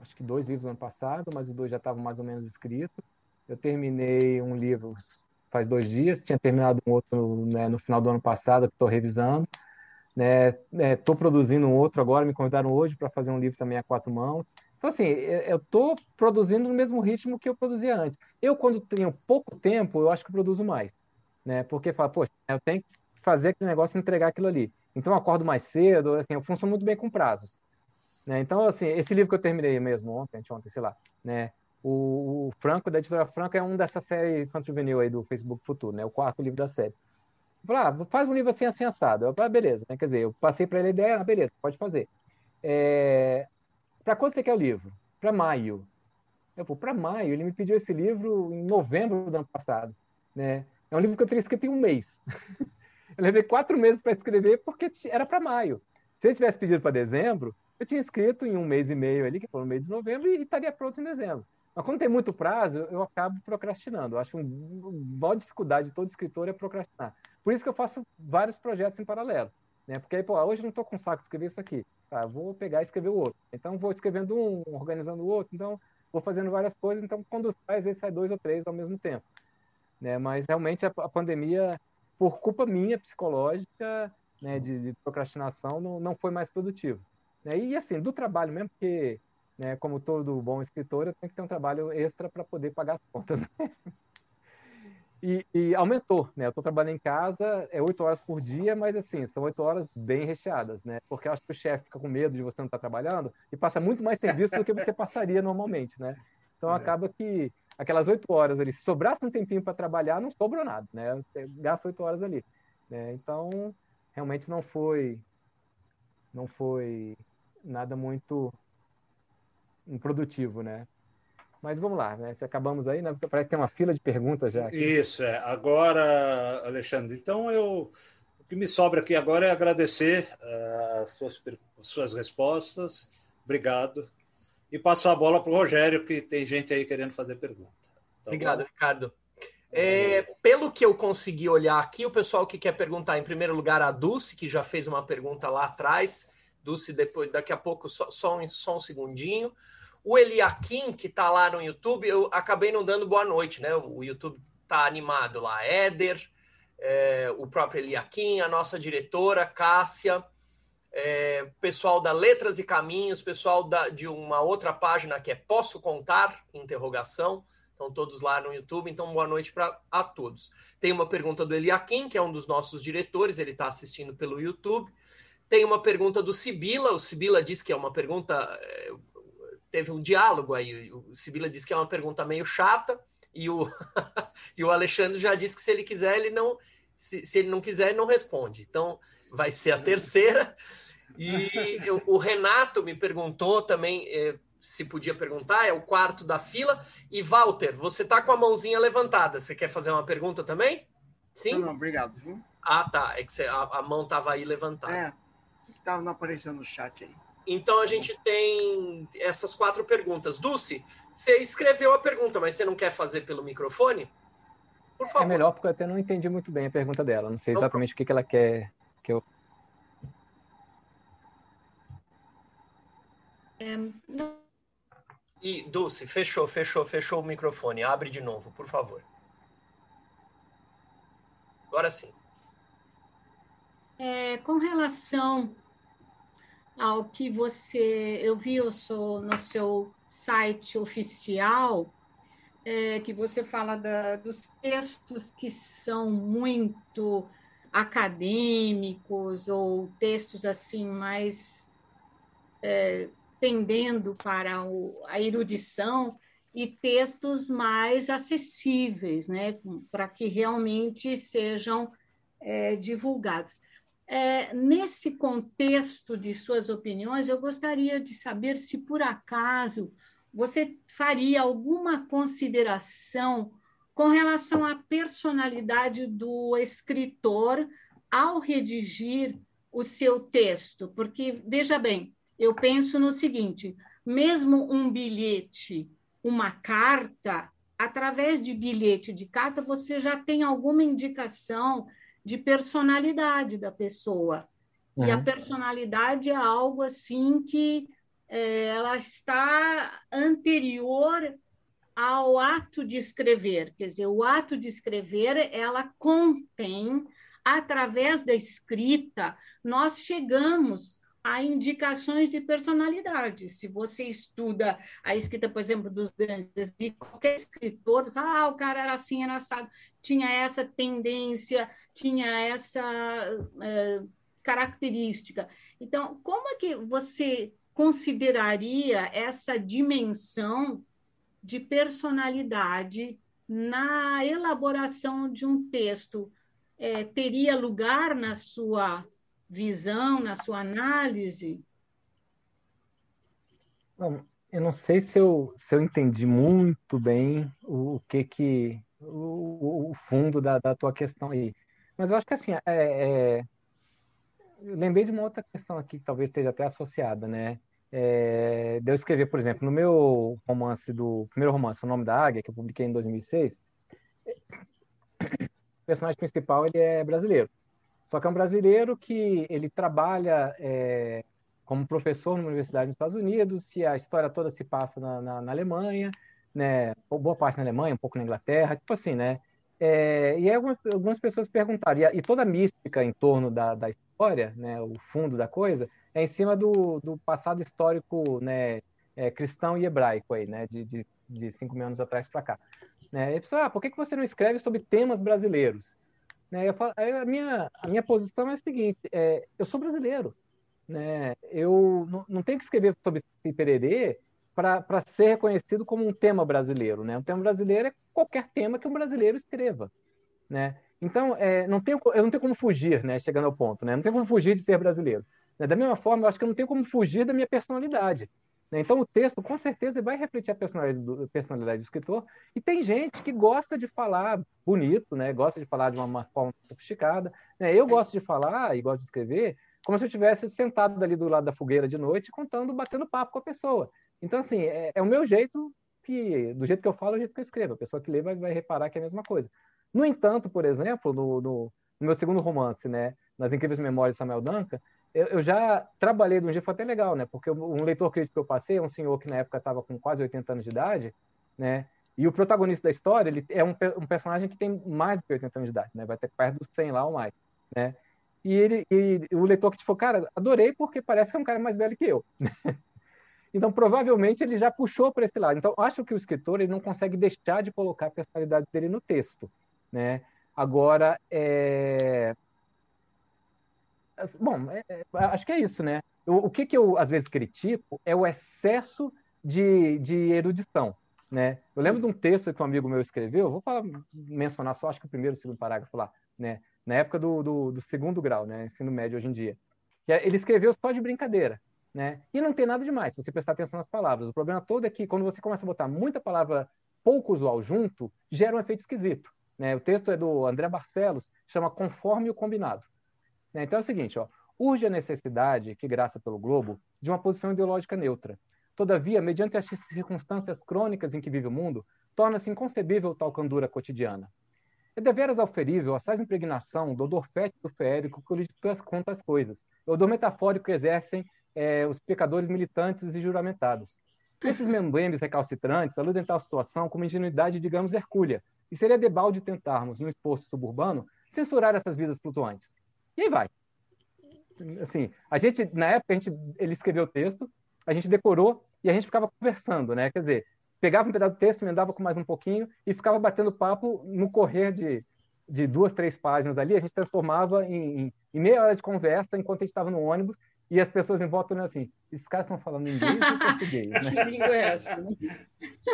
C: acho que dois livros no ano passado, mas os dois já estavam mais ou menos escritos. Eu terminei um livro faz dois dias, tinha terminado um outro né, no final do ano passado, que estou revisando. Estou né, é, produzindo um outro agora, me convidaram hoje para fazer um livro também a quatro mãos. Então, assim, eu estou produzindo no mesmo ritmo que eu produzia antes. Eu, quando tenho pouco tempo, eu acho que produzo mais né? Porque fala, poxa, eu tenho que fazer aquele negócio e entregar aquilo ali. Então eu acordo mais cedo, assim, eu funciono muito bem com prazos. Né? Então, assim, esse livro que eu terminei mesmo ontem, ontem, sei lá, né? O, o Franco, da editora Franco, é um dessa série Infanto Juvenil aí do Facebook Futuro, né? O quarto livro da série. Eu falei, ah, faz um livro assim, assim, assado. Eu falei, ah, beleza, né? Quer dizer, eu passei para ele a ideia, ah, beleza, pode fazer. É... Para quando você quer o livro? Para maio. para maio, ele me pediu esse livro em novembro do ano passado. Né? É um livro que eu teria escrito em um mês. eu levei quatro meses para escrever porque era para maio. Se ele tivesse pedido para dezembro, eu tinha escrito em um mês e meio ali, que foi no mês de novembro, e estaria pronto em dezembro. Mas quando tem muito prazo, eu acabo procrastinando. Eu acho uma maior dificuldade de todo escritor é procrastinar. Por isso que eu faço vários projetos em paralelo. Né? Porque aí, pô, hoje eu não estou com saco de escrever isso aqui. Tá, vou pegar e escrever o outro. Então, vou escrevendo um, organizando o outro. Então, vou fazendo várias coisas. Então, quando sai, às vezes sai dois ou três ao mesmo tempo. Né? Mas, realmente, a, a pandemia, por culpa minha psicológica, né, de, de procrastinação, não, não foi mais produtivo. Né? E, assim, do trabalho mesmo, porque né, como todo bom escritor, eu tenho que ter um trabalho extra para poder pagar as contas. Né? E, e, aumentou, né? Eu estou trabalhando em casa, é oito horas por dia, mas assim, são oito horas bem recheadas, né? Porque eu acho que o chefe fica com medo de você não estar tá trabalhando e passa muito mais serviço do que você passaria normalmente, né? Então é. acaba que aquelas oito horas ali, se sobrasse um tempinho para trabalhar, não sobrou nada, né? Você gasta oito horas ali. Né? Então, realmente não foi não foi nada muito improdutivo, né? Mas vamos lá, né? Se acabamos aí, né? Parece que tem uma fila de perguntas já. Aqui.
B: Isso, é. Agora, Alexandre, então eu. O que me sobra aqui agora é agradecer uh, as suas, suas respostas. Obrigado. E passar a bola para o Rogério, que tem gente aí querendo fazer pergunta.
A: Tá Obrigado, bom? Ricardo. É, pelo que eu consegui olhar aqui, o pessoal que quer perguntar, em primeiro lugar, a Dulce, que já fez uma pergunta lá atrás. Dulce, depois, daqui a pouco, só, só, um, só um segundinho. O Eliakim, que está lá no YouTube, eu acabei não dando boa noite, né? O YouTube está animado lá. Éder, é, o próprio Eliakim, a nossa diretora, Cássia, é, pessoal da Letras e Caminhos, pessoal da, de uma outra página que é Posso Contar? Interrogação. Estão todos lá no YouTube, então boa noite para a todos. Tem uma pergunta do Eliakim, que é um dos nossos diretores, ele está assistindo pelo YouTube. Tem uma pergunta do Sibila, o Sibila diz que é uma pergunta é, teve um diálogo aí. O Sibila disse que é uma pergunta meio chata e o, e o Alexandre já disse que se ele quiser, ele não. Se, se ele não quiser, ele não responde. Então, vai ser a terceira. E eu, o Renato me perguntou também eh, se podia perguntar, é o quarto da fila. E Walter, você está com a mãozinha levantada. Você quer fazer uma pergunta também? Sim?
D: Não, não obrigado. Viu?
A: Ah, tá. É que você, a, a mão estava aí levantada.
D: É, estava não aparecendo no chat aí.
A: Então a gente tem essas quatro perguntas. Dulce, você escreveu a pergunta, mas você não quer fazer pelo microfone?
C: Por favor. É melhor porque eu até não entendi muito bem a pergunta dela. Não sei exatamente o que, que ela quer que eu.
A: E Dulce, fechou, fechou, fechou o microfone. Abre de novo, por favor. Agora sim.
E: É, com relação ao que você. Eu vi eu sou no seu site oficial é, que você fala da, dos textos que são muito acadêmicos ou textos assim mais é, tendendo para o, a erudição e textos mais acessíveis, né, para que realmente sejam é, divulgados. É, nesse contexto de suas opiniões, eu gostaria de saber se, por acaso, você faria alguma consideração com relação à personalidade do escritor ao redigir o seu texto. Porque, veja bem, eu penso no seguinte: mesmo um bilhete, uma carta, através de bilhete de carta, você já tem alguma indicação de personalidade da pessoa. Uhum. E a uhum. personalidade é algo assim que é, ela está anterior ao ato de escrever. Quer dizer, o ato de escrever, ela contém, através da escrita, nós chegamos a indicações de personalidade. Se você estuda a escrita, por exemplo, dos grandes, de qualquer escritor, ah, o cara era assim, era assado, tinha essa tendência, tinha essa é, característica. Então, como é que você consideraria essa dimensão de personalidade na elaboração de um texto? É, teria lugar na sua visão, na sua análise?
C: Eu não sei se eu, se eu entendi muito bem o, o que que o, o fundo da, da, tua questão aí, mas eu acho que assim é, é, lembrei de uma outra questão aqui que talvez esteja até associada, né? É, de eu escrever, por exemplo, no meu romance do primeiro romance, O Nome da Águia, que eu publiquei em 2006, o personagem principal ele é brasileiro. Só que é um brasileiro que ele trabalha é, como professor numa universidade nos Estados Unidos, e a história toda se passa na, na, na Alemanha, né? Boa parte na Alemanha, um pouco na Inglaterra, tipo assim, né? É, e algumas, algumas, pessoas perguntaram, e, e, toda a mística em torno da, da história, né, o fundo da coisa, é em cima do, do passado histórico né, é, cristão e hebraico aí, né, de, de, de cinco mil anos atrás para cá. Né? E pessoa, ah, por que, que você não escreve sobre temas brasileiros? Né, eu, a, minha, a minha posição é a seguinte, é, eu sou brasileiro, né? Eu não, não tenho que escrever sobre Pererê para ser reconhecido como um tema brasileiro. Né? Um tema brasileiro é qualquer tema que um brasileiro escreva. Né? Então, é, não tenho, eu não tenho como fugir, né, chegando ao ponto. Né? Não tenho como fugir de ser brasileiro. Né? Da mesma forma, eu acho que eu não tenho como fugir da minha personalidade. Né? Então, o texto, com certeza, vai refletir a personalidade do, personalidade do escritor. E tem gente que gosta de falar bonito, né? gosta de falar de uma, forma sofisticada. Né? Eu gosto de falar e gosto de escrever como se eu estivesse sentado ali do lado da fogueira de noite, contando, batendo papo com a pessoa. Então, assim, é, é o meu jeito que, do jeito que eu falo, é o jeito que eu escrevo. A pessoa que lê vai, vai reparar que é a mesma coisa. No entanto, por exemplo, no, no, no meu segundo romance, né, Nas Incríveis Memórias de Samuel Duncan, eu, eu, já trabalhei de um jeito foi até legal, né? Porque um leitor crítico que eu passei um senhor que na época estava com quase 80 anos de idade, né? E o protagonista da história, ele é um, um personagem que tem mais de 80 anos de idade, né? Vai ter perto dos 100 lá ou mais, né? E, ele, e o leitor que falou, cara, adorei porque parece que é um cara mais velho que eu. então, provavelmente, ele já puxou para esse lado. Então, acho que o escritor ele não consegue deixar de colocar a personalidade dele no texto. Né? Agora, é... bom, é, é, acho que é isso, né? O, que, que eu, às vezes, critico é o excesso de, de erudição. Né? Eu lembro de um texto que um amigo meu escreveu, vou falar, mencionar só, acho que o primeiro o segundo parágrafo lá, né? na época do, do, do, segundo grau, né, ensino médio hoje em dia. Ele escreveu só de brincadeira, né? E não tem nada demais, se você prestar atenção nas palavras. O problema todo é que quando você começa a botar muita palavra pouco usual junto, gera um efeito esquisito. Né? O texto é do André Barcelos, chama Conforme o Combinado. Né? Então é o seguinte, ó, urge a necessidade, que graça pelo globo, de uma posição ideológica neutra. Todavia, mediante as circunstâncias crônicas em que vive o mundo, torna-se inconcebível tal candura cotidiana. É deveras auferível assaz impregnação do odor fétido feérico que lhe conta as coisas, o odor metafórico que exercem é, os pecadores militantes e juramentados. Esses membembres recalcitrantes aludem tal situação como ingenuidade, digamos, hercúlea, e seria debalde tentarmos, no exposto suburbano, censurar essas vidas flutuantes. E aí vai. Assim, a gente, na época, a gente, ele escreveu o texto, a gente decorou e a gente ficava conversando, né? Quer dizer, pegava um pedaço do texto, emendava com mais um pouquinho e ficava batendo papo no correr de, de duas, três páginas ali. A gente transformava em, em, em meia hora de conversa enquanto a gente estava no ônibus e as pessoas em volta olhando assim, esses caras estão falando inglês ou português, né?
E: que língua é essa? Né?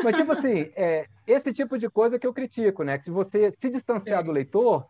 C: Mas, tipo assim, é, esse tipo de coisa que eu critico, né? Que você se distanciar é. do leitor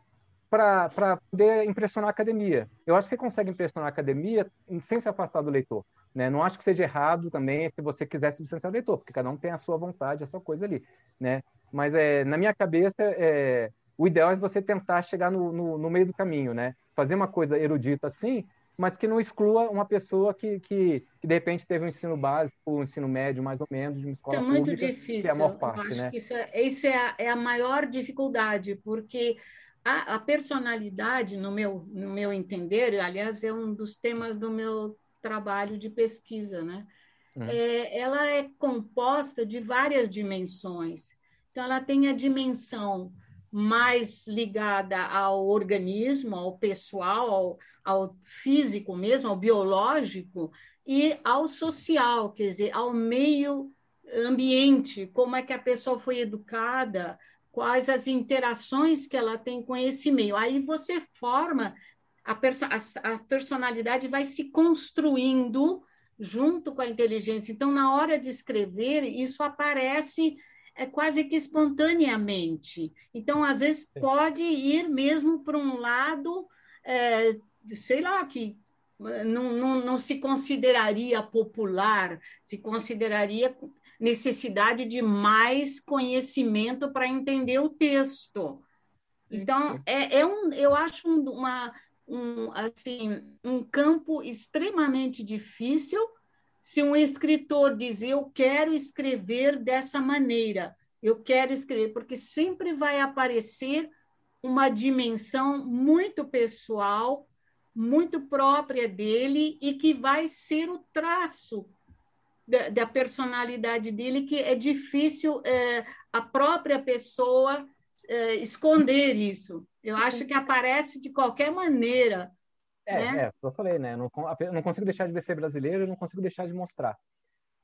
C: para poder impressionar a academia. Eu acho que você consegue impressionar a academia sem se afastar do leitor. Né? Não acho que seja errado também se você quiser se distanciar do leitor, porque cada um tem a sua vontade, a sua coisa ali. Né? Mas é, na minha cabeça, é, o ideal é você tentar chegar no, no, no, meio do caminho, né? fazer uma coisa erudita assim, mas que não exclua uma pessoa que, que, que de repente teve um ensino básico, um ensino médio, mais ou menos, de uma escola
E: pública. É muito pública, difícil. Que é a maior parte, Eu acho né? que isso, é, isso é, a, é a maior dificuldade, porque a, a, personalidade, no meu, no meu entender, aliás, é um dos temas do meu trabalho de pesquisa, né? Hum. É, ela é composta de várias dimensões. Então, ela tem a dimensão mais ligada ao organismo, ao pessoal, ao, ao físico mesmo, ao biológico, e ao social, quer dizer, ao meio ambiente, como é que a pessoa foi educada, quais as interações que ela tem com esse meio. Aí você forma a, perso a, a personalidade vai se construindo junto com a inteligência. Então, na hora de escrever, isso aparece é quase que espontaneamente. Então, às vezes, pode ir mesmo para um lado, é, sei lá, que não, não, não se consideraria popular, se consideraria necessidade de mais conhecimento para entender o texto. Então, é, é um, eu acho uma, um, assim, um campo extremamente difícil se um escritor diz eu quero escrever dessa maneira, eu quero escrever, porque sempre vai aparecer uma dimensão muito pessoal, muito própria dele e que vai ser o traço da, da personalidade dele, que é difícil é, a própria pessoa é, esconder isso. Eu acho que aparece de qualquer maneira.
C: É,
E: né?
C: é eu falei, né? Não, não consigo deixar de ser brasileiro e não consigo deixar de mostrar.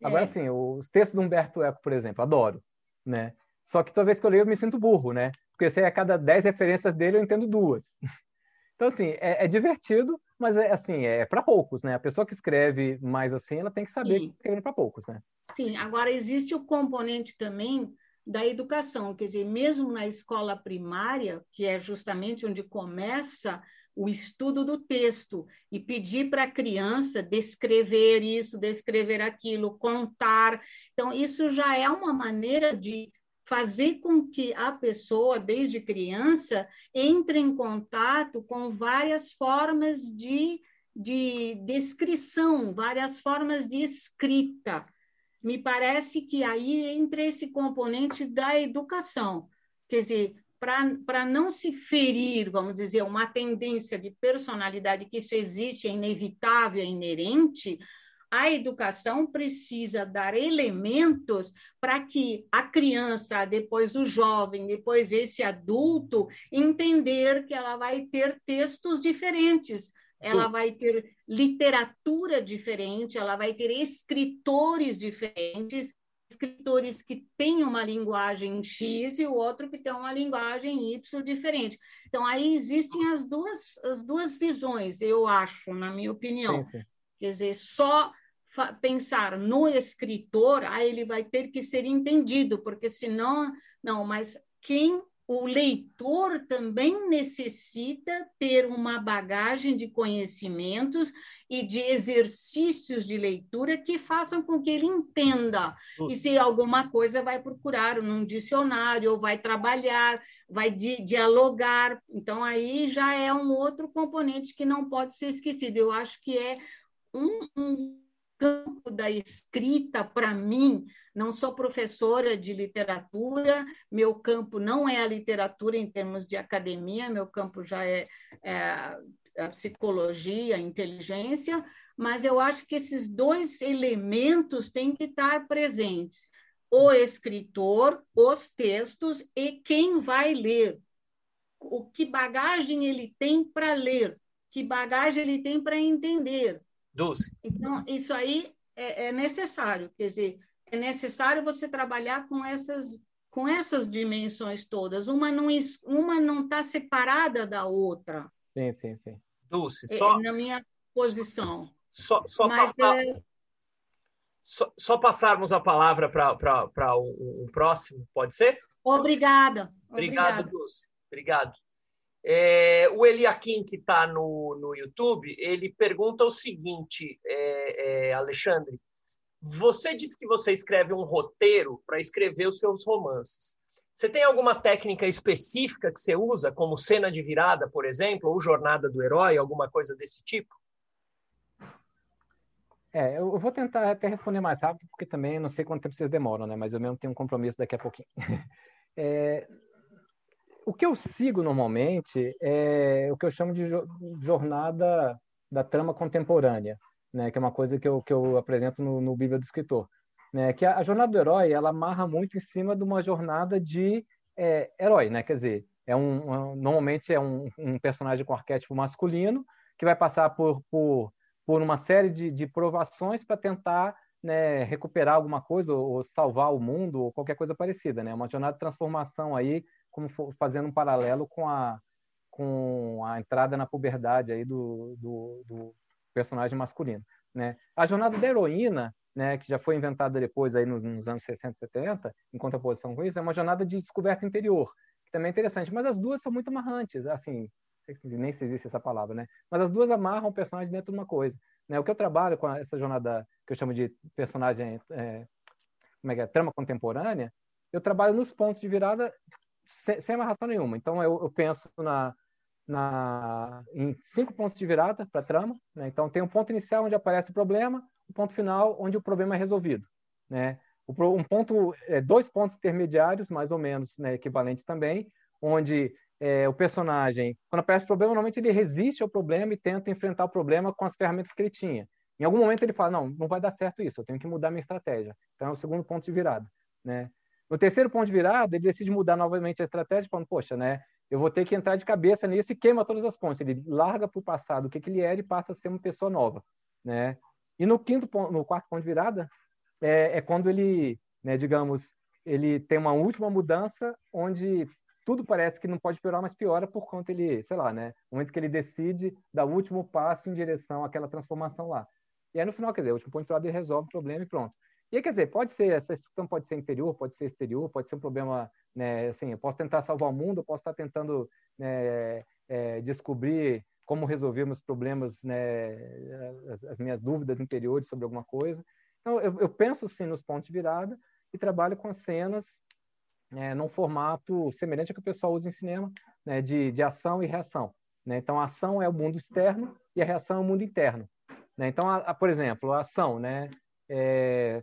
C: Agora, é. assim, os textos do Humberto Eco, por exemplo, adoro, né? Só que toda vez que eu leio eu me sinto burro, né? Porque sei a cada dez referências dele eu entendo duas. Então, assim, é, é divertido, mas é assim, é para poucos, né? A pessoa que escreve mais assim, ela tem que saber Sim. que escrevendo para poucos, né?
E: Sim, agora existe o componente também da educação, quer dizer, mesmo na escola primária, que é justamente onde começa o estudo do texto e pedir para a criança descrever isso, descrever aquilo, contar. Então, isso já é uma maneira de fazer com que a pessoa, desde criança, entre em contato com várias formas de, de descrição, várias formas de escrita. Me parece que aí entra esse componente da educação. Quer dizer, para não se ferir, vamos dizer, uma tendência de personalidade, que isso existe, é inevitável, é inerente, a educação precisa dar elementos para que a criança, depois o jovem, depois esse adulto, entender que ela vai ter textos diferentes, ela vai ter literatura diferente, ela vai ter escritores diferentes, escritores que têm uma linguagem X e o outro que tem uma linguagem Y diferente. Então, aí existem as duas, as duas visões, eu acho, na minha opinião. Sim, sim. Quer dizer, só pensar no escritor, aí ele vai ter que ser entendido, porque senão, não, mas quem o leitor também necessita ter uma bagagem de conhecimentos e de exercícios de leitura que façam com que ele entenda. E se alguma coisa vai procurar num dicionário, ou vai trabalhar, vai di dialogar. Então, aí já é um outro componente que não pode ser esquecido. Eu acho que é um, um campo da escrita, para mim, não sou professora de literatura, meu campo não é a literatura em termos de academia, meu campo já é, é a psicologia, a inteligência, mas eu acho que esses dois elementos têm que estar presentes: o escritor, os textos e quem vai ler. O que bagagem ele tem para ler, que bagagem ele tem para entender,
A: Dulce.
E: Então, isso aí é, é, necessário, quer dizer, é necessário você trabalhar com essas, com essas dimensões todas. Uma não uma não está separada da outra.
C: Sim, sim, sim.
A: Dulce,
E: é,
A: só...
E: na minha posição.
A: Só, só, Mas, passar... é... só, só, passarmos a palavra para o, o próximo, pode ser?
E: Obrigada.
A: Obrigado, Obrigada. Dulce. Obrigado. É, o Eliakim, que está no, no YouTube, ele pergunta o seguinte, é, é, Alexandre, você disse que você escreve um roteiro para escrever os seus romances. Você tem alguma técnica específica que você usa, como cena de virada, por exemplo, ou jornada do herói, alguma coisa desse tipo?
C: É, eu vou tentar até responder mais rápido, porque também não sei quanto tempo vocês demoram, né? Mas eu mesmo tenho um compromisso daqui a pouquinho. É, o que eu sigo normalmente é o que eu chamo de jornada da trama contemporânea, né? Que é uma coisa que eu, que eu apresento no, no Bíblia do Escritor, né? Que a, a, jornada do herói ela amarra muito em cima de uma jornada de é, herói, né? Quer dizer, é um, normalmente é um, um, personagem com arquétipo masculino que vai passar por, por, por uma série de, de provações para tentar né, recuperar alguma coisa ou, ou, salvar o mundo ou qualquer coisa parecida, né? Uma jornada de transformação aí como fazendo um paralelo com a, com a entrada na puberdade aí do, do, do personagem masculino. Né? A jornada da heroína, né, que já foi inventada depois aí nos, nos, anos 60 e 70, em contraposição com isso, é uma jornada de descoberta interior, que também é interessante, mas as duas são muito amarrantes, assim, nem se existe essa palavra, né? Mas as duas amarram o personagem dentro de uma coisa. Né? O que eu trabalho com essa jornada que eu chamo de personagem, é, como é que é, trama contemporânea, eu trabalho nos pontos de virada sem, sem amarração nenhuma. Então eu, eu penso na, na, em cinco pontos de virada para a trama. Né? Então tem um ponto inicial onde aparece o problema, um ponto final onde o problema é resolvido. Né? Um ponto, é, dois pontos intermediários, mais ou menos, né, equivalentes também, onde é, o personagem, quando aparece o problema, normalmente ele resiste ao problema e tenta enfrentar o problema com as ferramentas que ele tinha. Em algum momento ele fala, não, não vai dar certo isso, eu tenho que mudar minha estratégia. Então é o segundo ponto de virada, né? No terceiro ponto de virada, ele decide mudar novamente a estratégia, falando, poxa, né, eu vou ter que entrar de cabeça nisso e queima todas as pontes. Ele larga para o passado o que, que ele era e passa a ser uma pessoa nova, né? E no quinto ponto, no quarto ponto de virada, é, é quando ele, né, digamos, ele tem uma última mudança onde tudo parece que não pode piorar, mas piora por conta ele, sei lá, né? O momento que ele decide dar o último passo em direção àquela transformação lá. E aí no final, quer dizer, o último ponto de virada ele resolve o problema e pronto. E quer dizer, pode ser, essa questão pode ser interior, pode ser exterior, pode ser um problema, né, assim, eu posso tentar salvar o mundo, eu posso estar tentando né, é, descobrir como resolver meus problemas, né, as, as, minhas dúvidas interiores sobre alguma coisa. Então, eu, eu penso, sim, nos pontos de virada e trabalho com as cenas é, num formato semelhante ao que o pessoal usa em cinema, né, de, de ação e reação. Né? Então, a ação é o mundo externo e a reação é o mundo interno. Né? Então, a, a, por exemplo, a ação, né, é,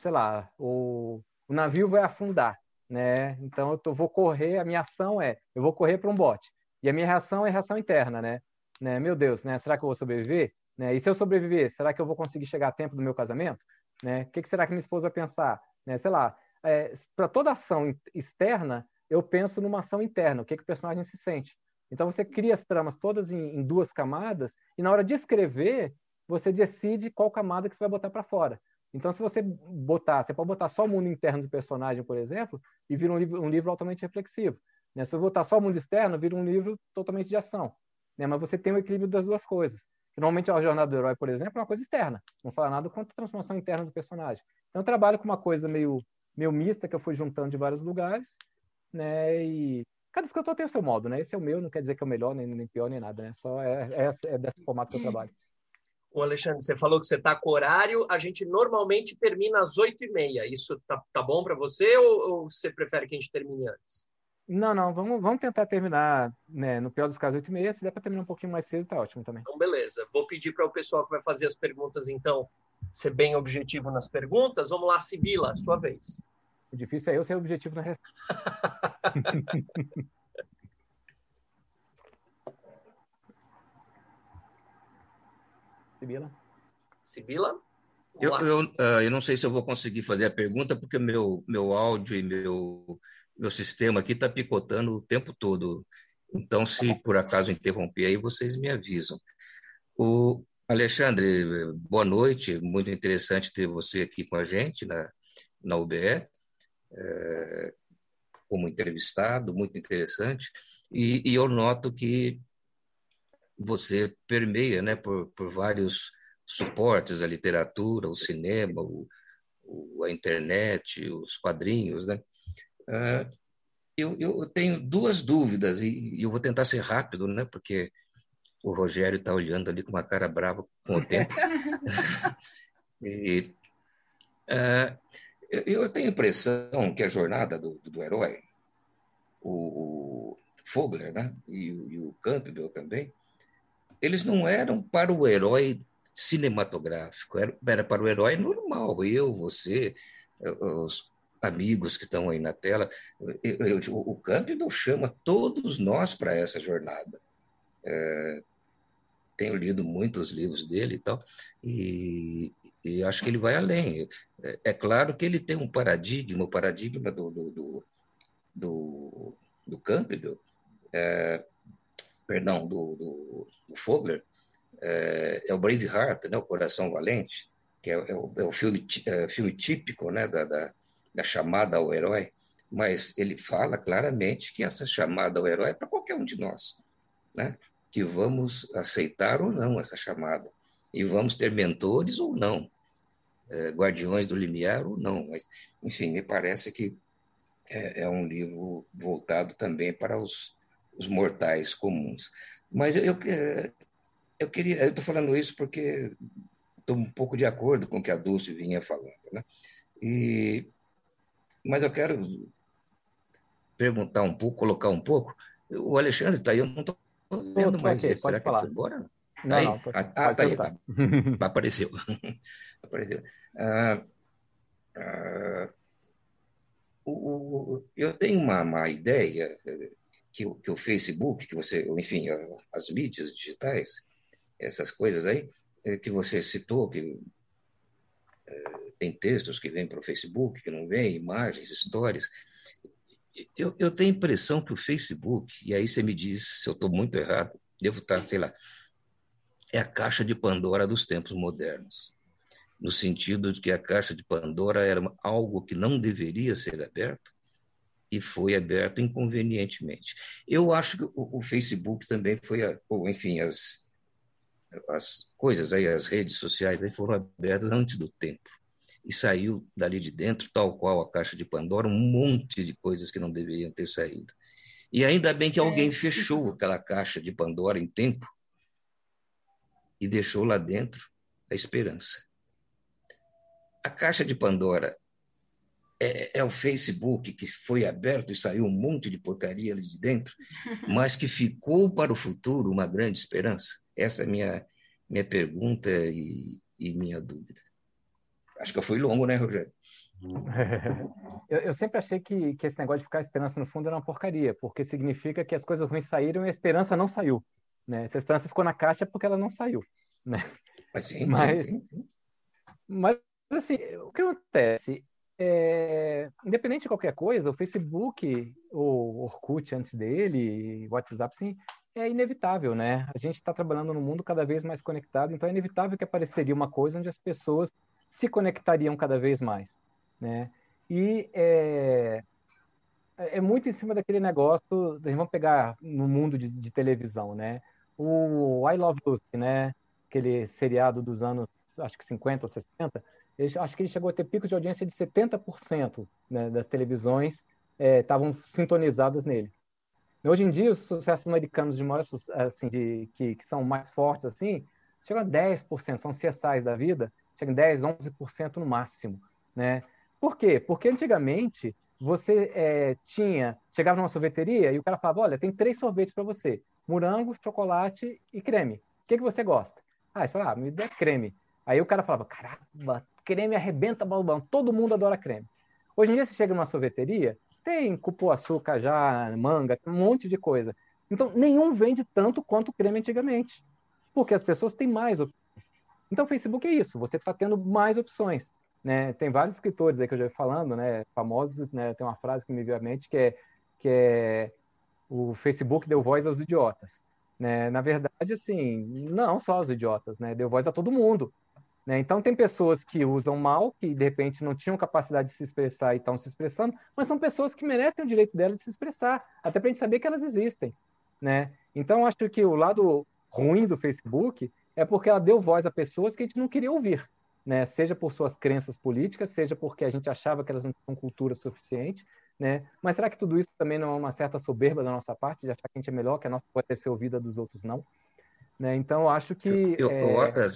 C: sei lá, o, o, navio vai afundar. Né? Então, eu tô, vou correr, a minha ação é, eu vou correr para um bote. E a minha reação é reação interna, né? né? Meu Deus, né? será que eu vou sobreviver? Né? E se eu sobreviver, será que eu vou conseguir chegar a tempo do meu casamento? Né? O que, que será que minha esposa vai pensar? Né? Sei lá, é, para toda ação externa, eu penso numa ação interna, o que, que o personagem se sente. Então você cria as tramas todas em, em duas camadas e na hora de escrever você decide qual camada que você vai botar para fora. Então se você botar, você pode botar só o mundo interno do personagem, por exemplo, e vira um livro, um livro altamente reflexivo. Né? Se você botar só o mundo externo, vira um livro totalmente de ação. Né? Mas você tem o equilíbrio das duas coisas. Normalmente a jornada do herói, por exemplo, é uma coisa externa. Não fala nada contra a transformação interna do personagem. Então eu trabalho com uma coisa meio meio mista que eu fui juntando de vários lugares, né? E cada escritor tem o seu modo, né? Esse é o meu, não quer dizer que é o melhor, nem, nem pior, nem nada, né? Só é, é, é desse formato que eu trabalho.
A: O Alexandre, você falou que você está com horário, a gente normalmente termina às oito e meia. Isso tá, tá bom para você ou, ou, você prefere que a gente termine antes?
C: Não, não, vamos, vamos tentar terminar, né, no pior dos casos, oito e meia. Se der para terminar um pouquinho mais cedo, tá ótimo também.
A: Então, beleza. Vou pedir para o pessoal que vai fazer as perguntas, então, ser bem objetivo nas perguntas. Vamos lá, Sibila, sua vez.
C: O difícil é eu ser objetivo na resposta.
A: Sibila? Sibila?
F: Eu, eu, uh, eu não sei se eu vou conseguir fazer a pergunta, porque meu, meu áudio e meu, meu sistema aqui está picotando o tempo todo. Então, se por acaso interromper aí, vocês me avisam. O Alexandre, boa noite. Muito interessante ter você aqui com a gente na, na UBE é, como entrevistado, muito interessante, e, e, eu noto que você permeia né, por, por vários suportes, a literatura, o cinema, o, o, a internet, os quadrinhos. Né? É, eu, eu tenho duas dúvidas, e, e eu vou tentar ser rápido, né, porque o Rogério está olhando ali com uma cara brava com o tempo. e, uh, eu tenho a impressão que a jornada do, do herói, o, o Fogler né, e, e o Campbell também, eles não eram para o herói cinematográfico, era, era para o herói normal, eu, você, os amigos que estão aí na tela. Eu, eu, o Campbell chama todos nós para essa jornada. É, tenho lido muitos livros dele e tal, e, e acho que ele vai além. É, é, claro que ele tem um paradigma, o paradigma do, do, do, do, do Campbell, é, perdão, do, do, do Fogler, é, é, o Braveheart, né, o Coração Valente, que é, é o, é o filme, é, filme típico né, da, da, da chamada ao herói, mas ele fala claramente que essa chamada ao herói é para qualquer um de nós, né? que vamos aceitar ou não essa chamada e vamos ter mentores ou não, é, guardiões do limiar ou não. Mas, enfim, me parece que é, é um livro voltado também para os, os mortais comuns. Mas eu, eu, eu queria, eu estou falando isso porque estou um pouco de acordo com o que a Dulce vinha falando, né? E, mas eu quero perguntar um pouco, colocar um pouco. O Alexandre está aí, eu não estou vendo mais ele. Será que ele foi embora?
C: Não, aí? não,
F: ah, ah tá aí, tá. Apareceu. Apareceu. Ah, ah, o, o, eu tenho uma, uma ideia que, que, o Facebook, que você, enfim, as mídias digitais, essas coisas aí, eh, que você citou, que é, tem textos que vêm para o Facebook, que não vêm, imagens, histórias. Eu, eu tenho a impressão que o Facebook, e aí você me diz se eu estou muito errado, devo estar, sei lá, é a caixa de Pandora dos tempos modernos, no sentido de que a caixa de Pandora era algo que não deveria ser aberto e foi aberto inconvenientemente. Eu acho que o, o Facebook também foi, a, ou enfim, as, as coisas aí, as redes sociais aí foram abertas antes do tempo. E saiu dali de dentro, tal qual a caixa de Pandora, um monte de coisas que não deveriam ter saído. E ainda bem que alguém é. fechou aquela caixa de Pandora em tempo e deixou lá dentro a esperança. A caixa de Pandora é, é, o Facebook que foi aberto e saiu um monte de porcaria ali de dentro, mas que ficou para o futuro uma grande esperança? Essa é a minha, minha pergunta e, e minha dúvida. Acho que eu fui longo, né, Rogério?
C: eu, eu, sempre achei que, que esse negócio de ficar esperança no fundo era uma porcaria, porque significa que as coisas ruins saíram e a esperança não saiu. Né? Se a esperança ficou na caixa é porque ela não saiu. Né?
F: Mas, sim,
C: mas,
F: sim, sim.
C: mas assim, o que acontece? É, independente de qualquer coisa, o Facebook, o Orkut antes dele, o WhatsApp, sim, é inevitável, né? A gente está trabalhando num mundo cada vez mais conectado, então é inevitável que apareceria uma coisa onde as pessoas se conectariam cada vez mais, né? E é, é muito em cima daquele negócio, vamos pegar no mundo de, de, televisão, né? O I Love Lucy, né? Aquele seriado dos anos, acho que 50 ou 60, ele, acho que ele chegou a ter picos de audiência de 70% né, das televisões estavam é, sintonizadas nele. Hoje em dia, os sucessos americanos de maior assim, de, que, que são mais fortes assim, chegam a 10%, são CSIs da vida, chegam a 10, 11% no máximo, né? Por quê? Porque antigamente você é, tinha, chegava numa sorveteria e o cara falava, olha, tem três sorvetes para você, morango, chocolate e creme. O que, que você gosta? Ah, você fala, ah, me dê creme. Aí o cara falava, caramba, creme arrebenta balão, todo mundo adora creme. Hoje em dia você chega numa sorveteria, tem cupuaçu, cajá, manga, um monte de coisa. Então, nenhum vende tanto quanto o creme antigamente, porque as pessoas têm mais opções. Então, o Facebook é isso, você está tendo mais opções. Né? Tem vários escritores aí que eu já vi falando, né, famosos, né, tem uma frase que me veio à mente que é, que é o Facebook deu voz aos idiotas. Né? Na verdade, assim, não só aos idiotas, né? deu voz a todo mundo. Né? Então, tem pessoas que usam mal, que de repente não tinham capacidade de se expressar e estão se expressando, mas são pessoas que merecem o direito delas de se expressar, até para a gente saber que elas existem. Né? Então, acho que o lado ruim do Facebook é porque ela deu voz a pessoas que a gente não queria ouvir, né? seja por suas crenças políticas, seja porque a gente achava que elas não tinham cultura suficiente. Né? Mas será que tudo isso também não é uma certa soberba da nossa parte, de achar que a gente é melhor, que a nossa pode ser ouvida dos outros não? Né? Então, acho que.
F: Eu, eu, é... eu,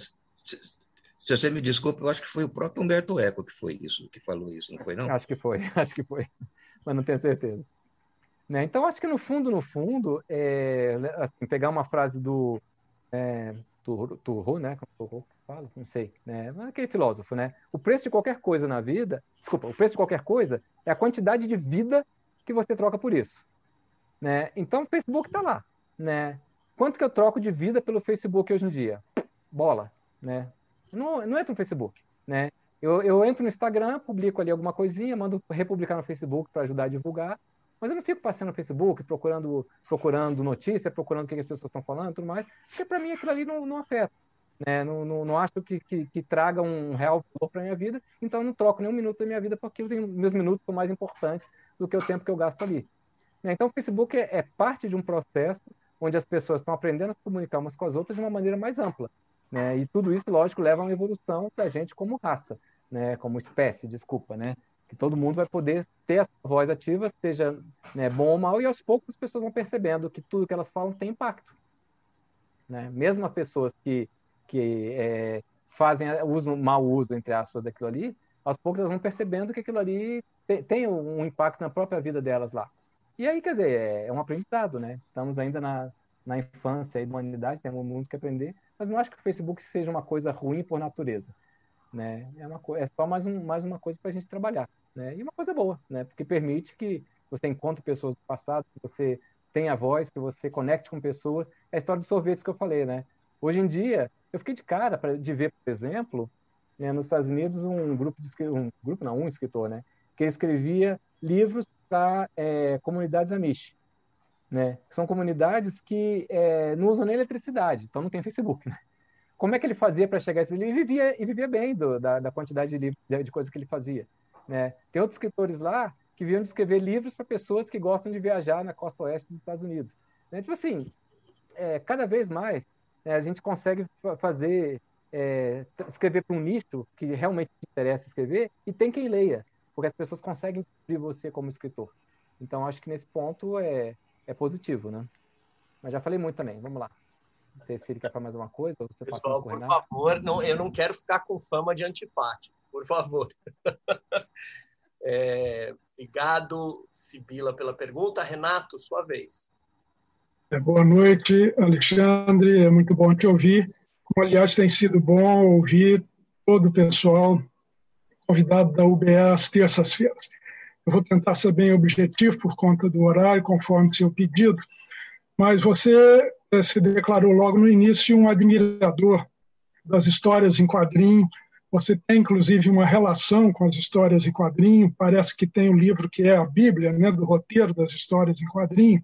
F: se você me desculpa, eu acho que foi o próprio Humberto Eco que foi isso, que falou isso, não foi não?
C: Acho que foi, acho que foi, mas não tenho certeza. Né? Então, acho que no fundo, no fundo, é, assim, pegar uma frase do é, Turro, né? Turro fala, não sei, né? Aquele filósofo, né? O preço de qualquer coisa na vida, desculpa, o preço de qualquer coisa é a quantidade de vida que você troca por isso, né? Então, o Facebook está lá, né? Quanto que eu troco de vida pelo Facebook hoje em dia? Bola, né? Não, não entro no Facebook, né? Eu, eu entro no Instagram, publico ali alguma coisinha, mando republicar no Facebook para ajudar a divulgar, mas eu não fico passando no Facebook procurando, procurando notícia, procurando o que as pessoas estão falando e tudo mais, porque para mim aquilo ali não, não afeta. Né? Não, não, não acho que, que, que, traga um real valor para minha vida, então eu não troco nenhum minuto da minha vida porque meus minutos são mais importantes do que o tempo que eu gasto ali. Né? Então o Facebook é, é parte de um processo onde as pessoas estão aprendendo a se comunicar umas com as outras de uma maneira mais ampla. Né? E tudo isso, lógico, leva a uma evolução da gente como raça, né? como espécie, desculpa, né? que todo mundo vai poder ter a sua voz ativa, seja né, bom ou mal, e aos poucos as pessoas vão percebendo que tudo que elas falam tem impacto. Né? Mesmo as pessoas que, que é, fazem usam mau uso, entre aspas, daquilo ali, aos poucos elas vão percebendo que aquilo ali tem, tem um impacto na própria vida delas lá. E aí, quer dizer, é, é um aprendizado, né? Estamos ainda na, na infância e da humanidade, temos muito que aprender, mas não acho que o Facebook seja uma coisa ruim por natureza, né? É, uma, é só mais, um, mais uma coisa para a gente trabalhar, né? E uma coisa boa, né? Porque permite que você encontre pessoas do passado, que você tenha voz, que você conecte com pessoas. É a história dos sorvetes que eu falei, né? Hoje em dia, eu fiquei de cara pra, de ver, por exemplo, né, nos Estados Unidos, um grupo de um grupo não, um escritor, né? Que escrevia livros para é, comunidades Amish, né? São comunidades que é, não usam nem eletricidade, então não tem Facebook, né? Como é que ele fazia para chegar a esse livro? E vivia, e vivia bem do, da, da, quantidade de, livros, de, de coisas que ele fazia. Né? Tem outros escritores lá que vinham de escrever livros para pessoas que gostam de viajar na costa oeste dos Estados Unidos. Né? Tipo assim, é, cada vez mais né, a gente consegue fazer, é, escrever para um nicho que realmente interessa escrever e tem quem leia porque as pessoas conseguem ver você como escritor. Então, acho que nesse ponto é, é positivo, né? Mas já falei muito também, vamos lá. Não sei se ele quer falar mais uma coisa. Ou você
A: Pessoal, por favor, não, eu não quero ficar com fama de antipático, por favor. é, obrigado, Sibila, pela pergunta. Renato, sua vez.
G: É, boa noite, Alexandre. É muito bom te ouvir. Como, aliás, tem sido bom ouvir todo o pessoal convidado da UBE às terças-feiras. Eu vou tentar ser bem objetivo por conta do horário, conforme seu pedido, mas você eh, se declarou logo no início um admirador das histórias em quadrinho. Você tem, inclusive, uma relação com as histórias em quadrinho. Parece que tem um livro que é a Bíblia, né, do roteiro das histórias em quadrinho.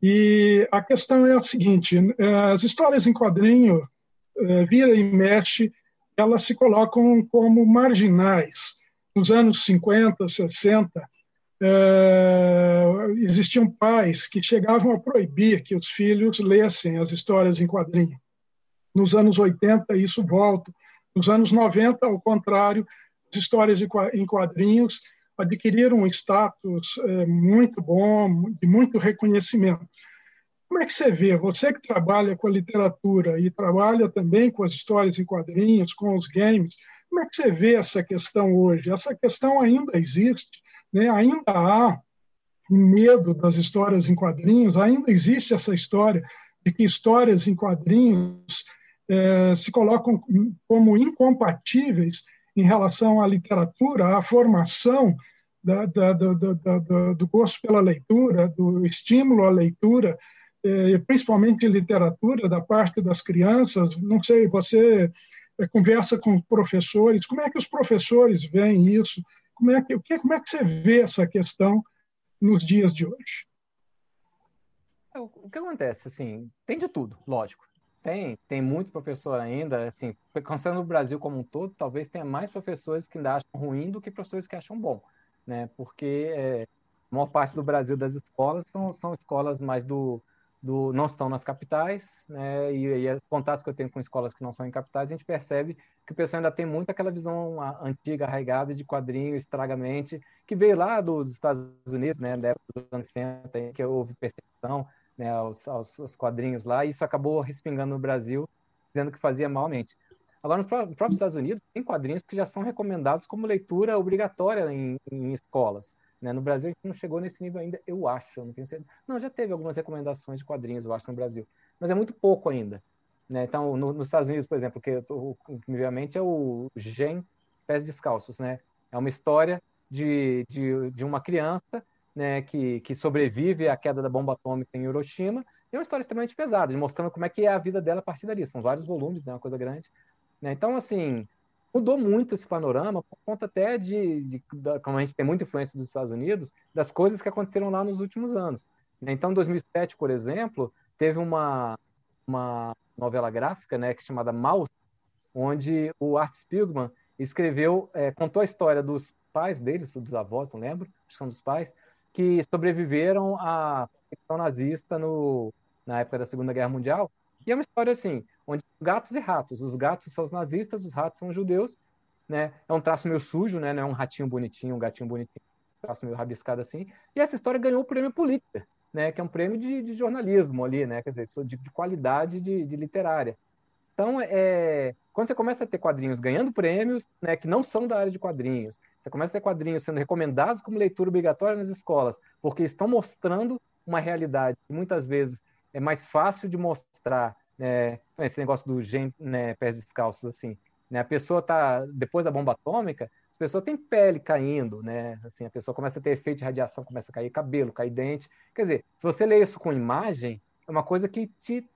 G: E a questão é a seguinte: eh, as histórias em quadrinho eh, vira e mexe elas se colocam como marginais. Nos anos 50, 60, eh, existiam pais que chegavam a proibir que os filhos lessem as histórias em quadrinho. Nos anos 80, isso volta. Nos anos 90, ao contrário, as histórias em quadrinhos adquiriram um status eh, muito bom, de muito reconhecimento. Como é que você vê, você que trabalha com a literatura e trabalha também com as histórias em quadrinhos, com os games, como é que você vê essa questão hoje? Essa questão ainda existe, né? ainda há medo das histórias em quadrinhos, ainda existe essa história de que histórias em quadrinhos é, se colocam como incompatíveis em relação à literatura, à formação da, da, da, do gosto pela leitura, do estímulo à leitura, é, principalmente literatura, da parte das crianças. Não sei, você conversa com professores, como é que os professores veem isso? Como é que, como é que você vê essa questão nos dias de hoje?
C: É, o que acontece, assim, tem de tudo, lógico. Tem, tem muito professor ainda, assim, considerando o Brasil como um todo, talvez tenha mais professores que ainda acham ruim do que professores que acham bom, né? Porque é, a maior parte do Brasil das escolas são, são escolas mais do, do, não estão nas capitais, né? E, os contatos que eu tenho com escolas que não são em capitais, a gente percebe que o pessoal ainda tem muito aquela visão antiga, arraigada de quadrinho, estragamente, que veio lá dos Estados Unidos, né? Da época dos anos 60, que houve perseguição né, aos, aos, aos, quadrinhos lá, e isso acabou respingando no Brasil, dizendo que fazia malmente. Agora, no próprio Estados Unidos, tem quadrinhos que já são recomendados como leitura obrigatória em, em escolas. Né? No Brasil, a gente não chegou nesse nível ainda, eu acho, não tenho certeza. Não, já teve algumas recomendações de quadrinhos, eu acho, no Brasil, mas é muito pouco ainda. Né? Então, no, nos Estados Unidos, por exemplo, que eu tô, me vem à mente é o Gen Pés Descalços, né? É uma história de, de, de uma criança né, que, que sobrevive à queda da bomba atômica em Hiroshima, e é uma história extremamente pesada, mostrando como é que é a vida dela a partir dali. São vários volumes, né, uma coisa grande. Né? Então, assim, mudou muito esse panorama por conta até de, de, como a gente tem muita influência dos Estados Unidos, das coisas que aconteceram lá nos últimos anos. Né? Então, em 2007, por exemplo, teve uma, uma novela gráfica, né, que é chamada Mouse, onde o Art Spiegelman escreveu, é, contou a história dos pais deles, dos avós, não lembro, acho que são dos pais, que sobreviveram à perseguição nazista no, na época da Segunda Guerra Mundial. E é uma história assim, onde gatos e ratos. Os gatos são os nazistas, os ratos são os judeus, né? É um traço meio sujo, né? Não é um ratinho bonitinho, um gatinho bonitinho, um traço meio rabiscado assim. E essa história ganhou o prêmio Pulitzer, né? Que é um prêmio de, de jornalismo ali, né? Quer dizer, de, de qualidade de, de literária. Então, é, quando você começa a ter quadrinhos ganhando prêmios, né? Que não são da área de quadrinhos, você começa a ter quadrinhos sendo recomendados como leitura obrigatória nas escolas, porque estão mostrando uma realidade que muitas vezes é mais fácil de mostrar, né, esse negócio do gen, né, pés descalços, assim, né, a pessoa está, depois da bomba atômica, a pessoa tem pele caindo, né, assim, a pessoa começa a ter efeito de radiação, começa a cair cabelo, cair dente, quer dizer, se você lê isso com imagem, é uma coisa que te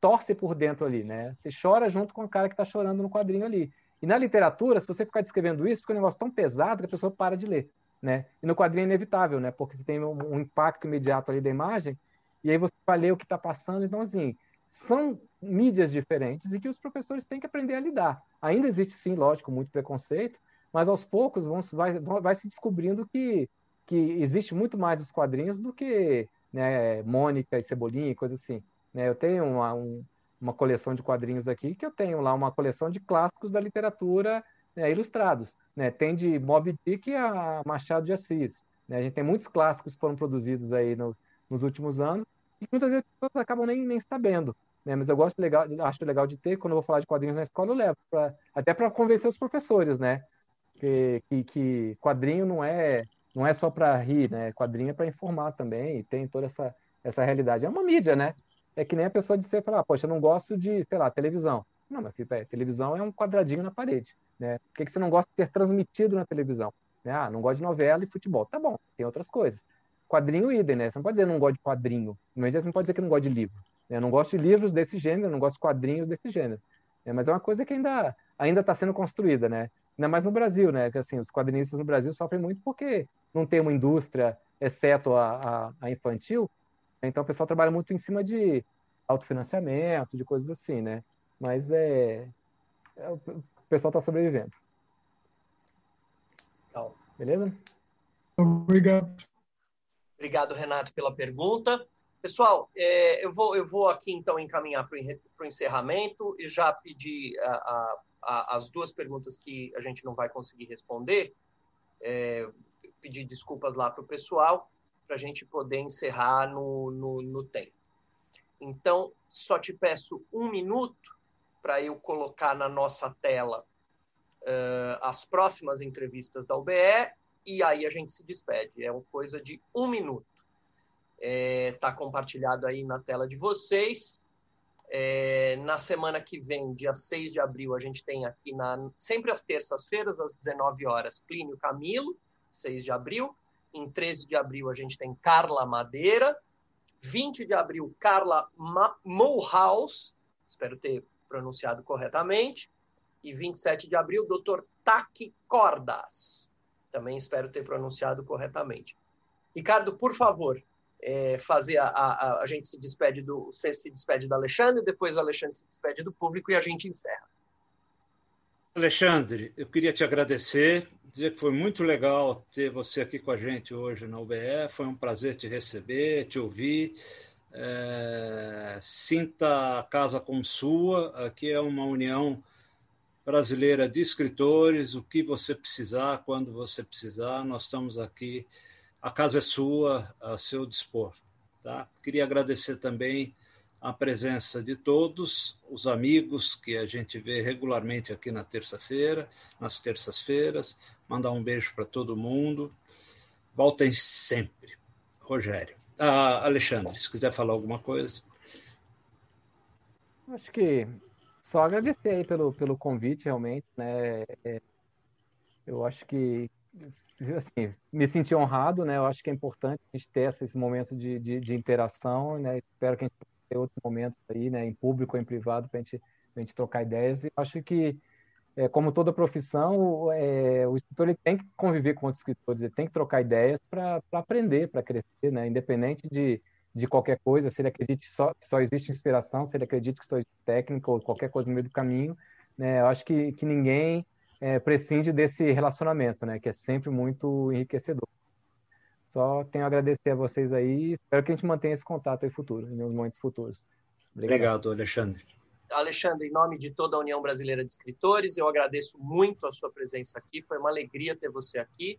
C: torce por dentro ali, né, você chora junto com o cara que está chorando no quadrinho ali, e na literatura, se você ficar descrevendo isso, fica um negócio tão pesado que a pessoa para de ler, né? E no quadrinho é inevitável, né? Porque você tem um, um impacto imediato ali da imagem, e aí você vai ler o que está passando. Então, assim, são mídias diferentes e que os professores têm que aprender a lidar. Ainda existe, sim, lógico, muito preconceito, mas aos poucos vão, vai, vai se descobrindo que, que existe muito mais dos quadrinhos do que né, Mônica e Cebolinha e coisa assim. Né? Eu tenho uma, um, uma coleção de quadrinhos aqui, que eu tenho lá uma coleção de clássicos da literatura né, ilustrados. Né? Tem de Moby Dick a Machado de Assis. Né? A gente tem muitos clássicos que foram produzidos aí nos, nos últimos anos, e muitas vezes as pessoas acabam nem, nem sabendo. Né? Mas eu gosto legal, acho legal de ter, quando eu vou falar de quadrinhos na escola, eu levo, pra, até para convencer os professores, né? Que, que, que, quadrinho não é não é só para rir, né? Quadrinho é para informar também, e tem toda essa, essa realidade. É uma mídia, né? é que nem a pessoa dizer, falar, ah, poxa, eu não gosto de, sei lá, televisão. Não, meu filho, televisão é um quadradinho na parede, né? O que, que você não gosta de ter transmitido na televisão? Né? Ah, não gosto de novela e futebol. Tá bom, tem outras coisas. Quadrinho, idem, né? Você não pode dizer não gosto de quadrinho. Você não pode dizer que não gosta de livro. Né? Eu não gosto de livros desse gênero, não gosto de quadrinhos desse gênero. Né? Mas é uma coisa que ainda ainda está sendo construída, né? Ainda mais no Brasil, né? Que assim, os quadrinistas no Brasil sofrem muito porque não tem uma indústria, exceto a, a, a infantil, então o pessoal trabalha muito em cima de autofinanciamento, de coisas assim, né? Mas é, é o pessoal está sobrevivendo. Beleza?
G: Obrigado.
A: Obrigado, Renato, pela pergunta. Pessoal, é, eu, vou, eu vou aqui então encaminhar para o encerramento e já pedir a, a, a, as duas perguntas que a gente não vai conseguir responder. É, pedir desculpas lá para o pessoal para a gente poder encerrar no, no, no tempo. Então, só te peço um minuto para eu colocar na nossa tela uh, as próximas entrevistas da UBE e aí a gente se despede. É uma coisa de um minuto. Está é, tá compartilhado aí na tela de vocês. É, na semana que vem, dia 6 de abril, a gente tem aqui, na, sempre às terças-feiras, às 19 horas, Plínio Camilo, 6 de abril. Em 13 de abril, a gente tem Carla Madeira. 20 de abril, Carla Mulhouse, espero ter pronunciado corretamente. E 27 de abril, Dr. Taki Cordas, também espero ter pronunciado corretamente. Ricardo, por favor, é, fazer a, a, a, gente se despede do se despede do Alexandre, depois o Alexandre se despede do público e a gente encerra.
B: Alexandre, eu queria te agradecer, dizer que foi muito legal ter você aqui com a gente hoje na UBE, foi um prazer te receber, te ouvir. É, sinta a casa como sua, aqui é uma união brasileira de escritores, o que você precisar, quando você precisar, nós estamos aqui, a casa é sua, a seu dispor. Tá? Queria agradecer também a presença de todos os amigos que a gente vê regularmente aqui na terça-feira, nas terças-feiras. Mandar um beijo para todo mundo. Voltem sempre. Rogério. Ah, Alexandre, se quiser falar alguma coisa.
C: Acho que só agradecer aí pelo, pelo convite, realmente. Né? É, eu acho que assim, me senti honrado, né? Eu acho que é importante a gente ter esse momento de, de, de interação, né? Espero que a gente ter outros momentos aí, né, em público ou em privado, para gente, a gente trocar ideias. E acho que, é, como toda profissão, é, o escritor ele tem que conviver com outros escritores, ele tem que trocar ideias para aprender, para crescer, né, independente de, de qualquer coisa, se ele acredite só, que só existe inspiração, se ele acredita que só existe técnica ou qualquer coisa no meio do caminho, né, eu acho que, que ninguém é, prescinde desse relacionamento, né, que é sempre muito enriquecedor. Só tenho a agradecer a vocês aí. Espero que a gente mantenha esse contato aí futuro, em momentos futuros.
B: Obrigado, Obrigado Alexandre.
A: Alexandre, em nome de toda a União Brasileira de Escritores, eu agradeço muito a sua presença aqui. Foi uma alegria ter você aqui.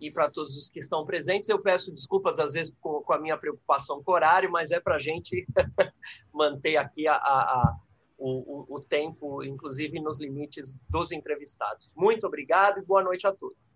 A: E para todos os que estão presentes, eu peço desculpas às vezes com, com a minha preocupação com o horário, mas é para a gente manter aqui a, a, o, o tempo, inclusive nos limites dos entrevistados. Muito obrigado e boa noite a todos.